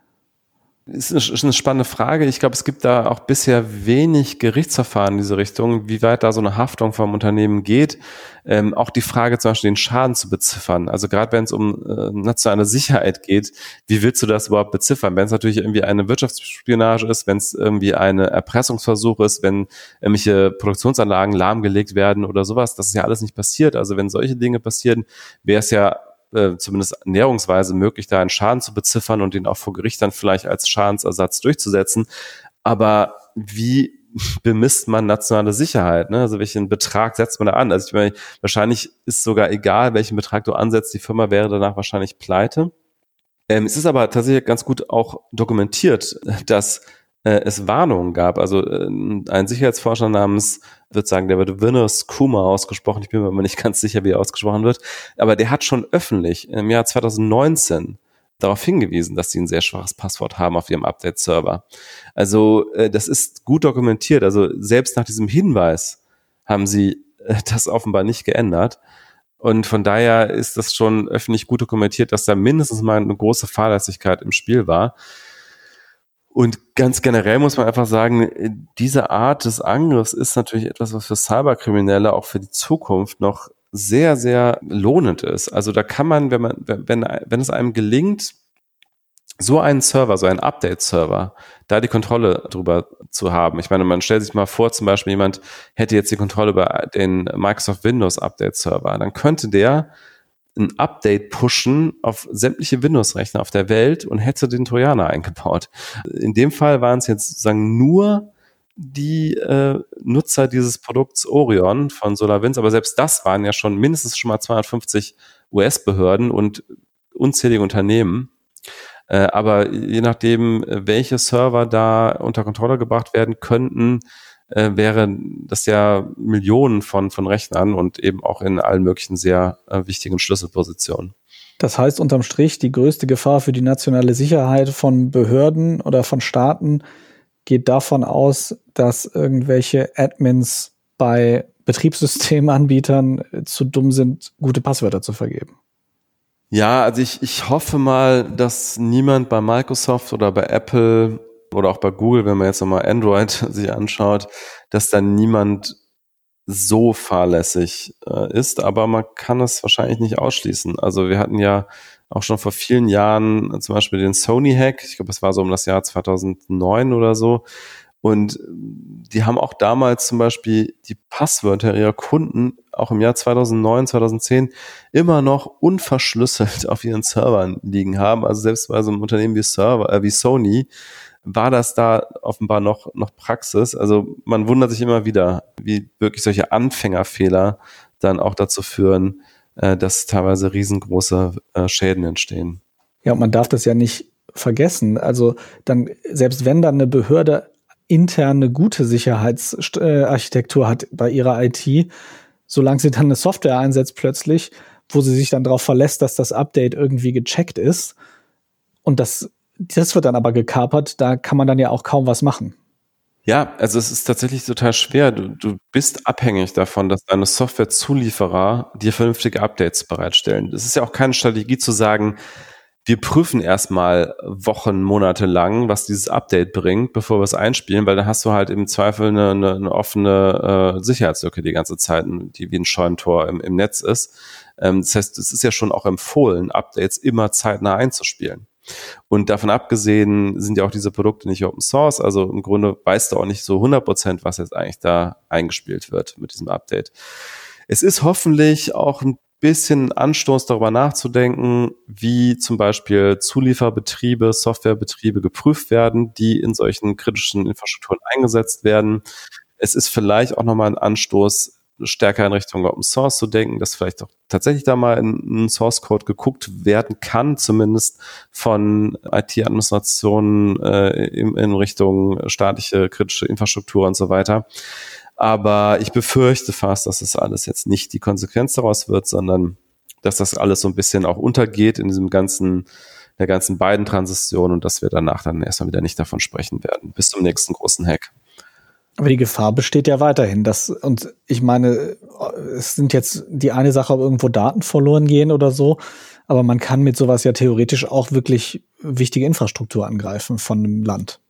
Ist eine spannende Frage. Ich glaube, es gibt da auch bisher wenig Gerichtsverfahren in diese Richtung, wie weit da so eine Haftung vom Unternehmen geht. Ähm, auch die Frage zum Beispiel den Schaden zu beziffern. Also gerade wenn es um äh, nationale Sicherheit geht, wie willst du das überhaupt beziffern? Wenn es natürlich irgendwie eine Wirtschaftsspionage ist, wenn es irgendwie eine Erpressungsversuch ist, wenn irgendwelche Produktionsanlagen lahmgelegt werden oder sowas, das ist ja alles nicht passiert. Also wenn solche Dinge passieren, wäre es ja äh, zumindest näherungsweise möglich, da einen Schaden zu beziffern und den auch vor Gericht dann vielleicht als Schadensersatz durchzusetzen. Aber wie [LAUGHS] bemisst man nationale Sicherheit? Ne? Also welchen Betrag setzt man da an? Also ich meine, wahrscheinlich ist sogar egal, welchen Betrag du ansetzt, die Firma wäre danach wahrscheinlich pleite. Ähm, es ist aber tatsächlich ganz gut auch dokumentiert, dass äh, es Warnungen gab. Also äh, ein Sicherheitsforscher namens, wird sagen, der wird Winners Kuma ausgesprochen. Ich bin mir aber nicht ganz sicher, wie er ausgesprochen wird. Aber der hat schon öffentlich im Jahr 2019 darauf hingewiesen, dass sie ein sehr schwaches Passwort haben auf ihrem Update-Server. Also äh, das ist gut dokumentiert. Also selbst nach diesem Hinweis haben sie äh, das offenbar nicht geändert. Und von daher ist das schon öffentlich gut dokumentiert, dass da mindestens mal eine große Fahrlässigkeit im Spiel war. Und ganz generell muss man einfach sagen, diese Art des Angriffs ist natürlich etwas, was für Cyberkriminelle auch für die Zukunft noch sehr, sehr lohnend ist. Also da kann man, wenn man, wenn, wenn es einem gelingt, so einen Server, so einen Update-Server, da die Kontrolle drüber zu haben. Ich meine, man stellt sich mal vor, zum Beispiel jemand hätte jetzt die Kontrolle über den Microsoft Windows Update-Server, dann könnte der ein Update pushen auf sämtliche Windows-Rechner auf der Welt und hätte den Trojaner eingebaut. In dem Fall waren es jetzt sozusagen nur die äh, Nutzer dieses Produkts Orion von SolarWinds, aber selbst das waren ja schon mindestens schon mal 250 US-Behörden und unzählige Unternehmen. Äh, aber je nachdem, welche Server da unter Kontrolle gebracht werden könnten, äh, wäre das ja Millionen von, von Rechnern und eben auch in allen möglichen sehr äh, wichtigen Schlüsselpositionen. Das heißt unterm Strich, die größte Gefahr für die nationale Sicherheit von Behörden oder von Staaten geht davon aus, dass irgendwelche Admins bei Betriebssystemanbietern zu dumm sind, gute Passwörter zu vergeben. Ja, also ich, ich hoffe mal, dass niemand bei Microsoft oder bei Apple oder auch bei Google, wenn man jetzt nochmal Android [LAUGHS] sich anschaut, dass da niemand so fahrlässig äh, ist, aber man kann es wahrscheinlich nicht ausschließen. Also wir hatten ja auch schon vor vielen Jahren zum Beispiel den Sony-Hack, ich glaube, es war so um das Jahr 2009 oder so, und die haben auch damals zum Beispiel die Passwörter ihrer Kunden auch im Jahr 2009, 2010 immer noch unverschlüsselt [LAUGHS] auf ihren Servern liegen haben. Also selbst bei so einem Unternehmen wie Server, äh, wie Sony war das da offenbar noch, noch Praxis. Also man wundert sich immer wieder, wie wirklich solche Anfängerfehler dann auch dazu führen, äh, dass teilweise riesengroße äh, Schäden entstehen. Ja, und man darf das ja nicht vergessen. Also dann, selbst wenn dann eine Behörde interne gute Sicherheitsarchitektur hat bei ihrer IT, solange sie dann eine Software einsetzt plötzlich, wo sie sich dann darauf verlässt, dass das Update irgendwie gecheckt ist und das, das wird dann aber gekapert, da kann man dann ja auch kaum was machen. Ja, also es ist tatsächlich total schwer. Du, du bist abhängig davon, dass deine Softwarezulieferer dir vernünftige Updates bereitstellen. Es ist ja auch keine Strategie zu sagen, wir prüfen erstmal Wochen, Monate lang, was dieses Update bringt, bevor wir es einspielen, weil dann hast du halt im Zweifel eine, eine, eine offene äh, Sicherheitslücke die ganze Zeit, die wie ein Scheunentor im, im Netz ist. Ähm, das heißt, es ist ja schon auch empfohlen, Updates immer zeitnah einzuspielen. Und davon abgesehen sind ja auch diese Produkte nicht Open Source, also im Grunde weißt du auch nicht so 100 Prozent, was jetzt eigentlich da eingespielt wird mit diesem Update. Es ist hoffentlich auch ein bisschen Anstoß darüber nachzudenken, wie zum Beispiel Zulieferbetriebe, Softwarebetriebe geprüft werden, die in solchen kritischen Infrastrukturen eingesetzt werden. Es ist vielleicht auch nochmal ein Anstoß, stärker in Richtung Open Source zu denken, dass vielleicht auch tatsächlich da mal in, in Source Code geguckt werden kann, zumindest von IT-Administrationen äh, in, in Richtung staatliche kritische Infrastruktur und so weiter. Aber ich befürchte fast, dass das alles jetzt nicht die Konsequenz daraus wird, sondern dass das alles so ein bisschen auch untergeht in diesem ganzen, der ganzen beiden Transition und dass wir danach dann erstmal wieder nicht davon sprechen werden. Bis zum nächsten großen Hack. Aber die Gefahr besteht ja weiterhin. Dass, und ich meine, es sind jetzt die eine Sache, ob irgendwo Daten verloren gehen oder so. Aber man kann mit sowas ja theoretisch auch wirklich wichtige Infrastruktur angreifen von einem Land.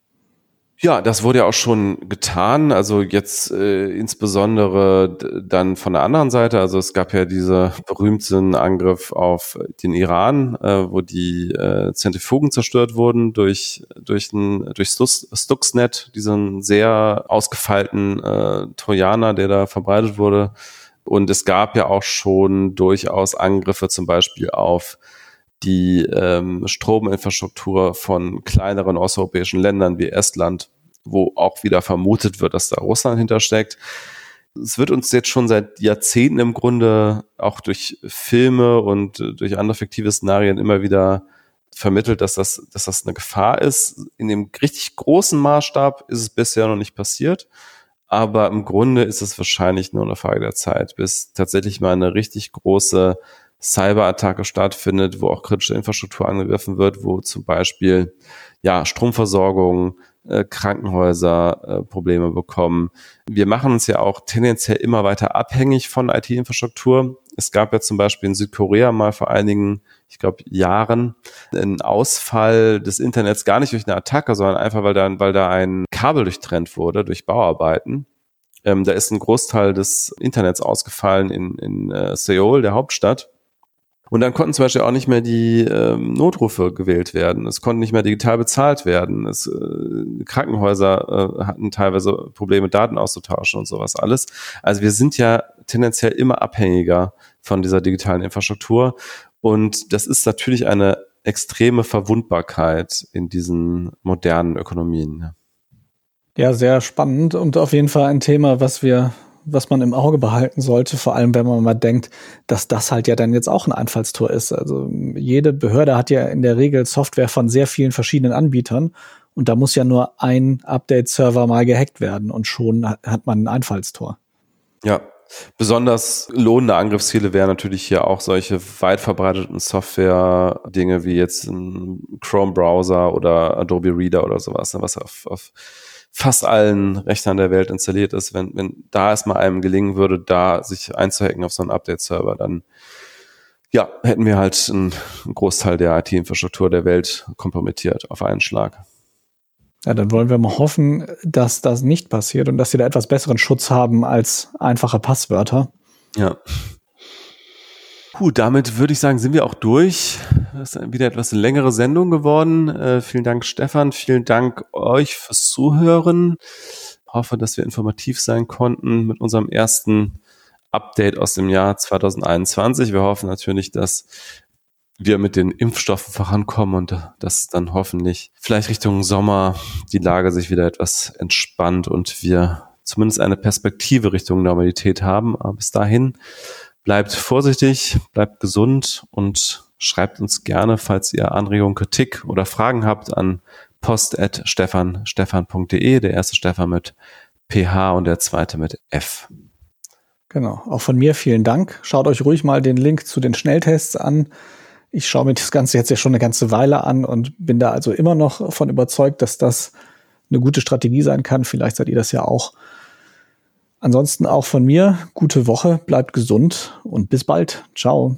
Ja, das wurde ja auch schon getan. Also jetzt äh, insbesondere dann von der anderen Seite. Also es gab ja diese berühmten Angriff auf den Iran, äh, wo die äh, Zentrifugen zerstört wurden durch durch ein durch Stuxnet, diesen sehr ausgefeilten äh, Trojaner, der da verbreitet wurde. Und es gab ja auch schon durchaus Angriffe zum Beispiel auf die ähm, Strominfrastruktur von kleineren osteuropäischen Ländern wie Estland, wo auch wieder vermutet wird, dass da Russland hintersteckt. Es wird uns jetzt schon seit Jahrzehnten im Grunde auch durch Filme und äh, durch andere fiktive Szenarien immer wieder vermittelt, dass das, dass das eine Gefahr ist. In dem richtig großen Maßstab ist es bisher noch nicht passiert. Aber im Grunde ist es wahrscheinlich nur eine Frage der Zeit, bis tatsächlich mal eine richtig große Cyberattacke stattfindet, wo auch kritische Infrastruktur angegriffen wird, wo zum Beispiel ja Stromversorgung, äh, Krankenhäuser äh, Probleme bekommen. Wir machen uns ja auch tendenziell immer weiter abhängig von IT-Infrastruktur. Es gab ja zum Beispiel in Südkorea mal vor einigen, ich glaube, Jahren einen Ausfall des Internets gar nicht durch eine Attacke, sondern einfach, weil da, weil da ein Kabel durchtrennt wurde durch Bauarbeiten. Ähm, da ist ein Großteil des Internets ausgefallen in, in äh, Seoul, der Hauptstadt. Und dann konnten zum Beispiel auch nicht mehr die ähm, Notrufe gewählt werden. Es konnte nicht mehr digital bezahlt werden. Es, äh, Krankenhäuser äh, hatten teilweise Probleme, Daten auszutauschen und sowas alles. Also wir sind ja tendenziell immer abhängiger von dieser digitalen Infrastruktur. Und das ist natürlich eine extreme Verwundbarkeit in diesen modernen Ökonomien. Ja, sehr spannend und auf jeden Fall ein Thema, was wir, was man im Auge behalten sollte, vor allem wenn man mal denkt, dass das halt ja dann jetzt auch ein Einfallstor ist. Also jede Behörde hat ja in der Regel Software von sehr vielen verschiedenen Anbietern und da muss ja nur ein Update-Server mal gehackt werden und schon hat man ein Einfallstor. Ja, Besonders lohnende Angriffsziele wären natürlich hier auch solche weit verbreiteten Software-Dinge wie jetzt ein Chrome-Browser oder Adobe Reader oder sowas, ne, was auf, auf fast allen Rechnern der Welt installiert ist. Wenn, wenn da erstmal einem gelingen würde, da sich einzuhacken auf so einen Update-Server, dann ja, hätten wir halt einen Großteil der IT-Infrastruktur der Welt kompromittiert auf einen Schlag. Ja, dann wollen wir mal hoffen, dass das nicht passiert und dass sie da etwas besseren Schutz haben als einfache Passwörter. Ja. Gut, damit würde ich sagen, sind wir auch durch. Das ist wieder etwas längere Sendung geworden. Äh, vielen Dank, Stefan. Vielen Dank euch fürs Zuhören. Ich hoffe, dass wir informativ sein konnten mit unserem ersten Update aus dem Jahr 2021. Wir hoffen natürlich, dass wir mit den Impfstoffen vorankommen und dass dann hoffentlich vielleicht Richtung Sommer die Lage sich wieder etwas entspannt und wir zumindest eine Perspektive Richtung Normalität haben. Aber bis dahin bleibt vorsichtig, bleibt gesund und schreibt uns gerne, falls ihr Anregungen, Kritik oder Fragen habt an post.stefan.stefan.de, der erste Stefan mit PH und der zweite mit F. Genau. Auch von mir vielen Dank. Schaut euch ruhig mal den Link zu den Schnelltests an. Ich schaue mir das Ganze jetzt ja schon eine ganze Weile an und bin da also immer noch von überzeugt, dass das eine gute Strategie sein kann. Vielleicht seid ihr das ja auch. Ansonsten auch von mir gute Woche, bleibt gesund und bis bald. Ciao.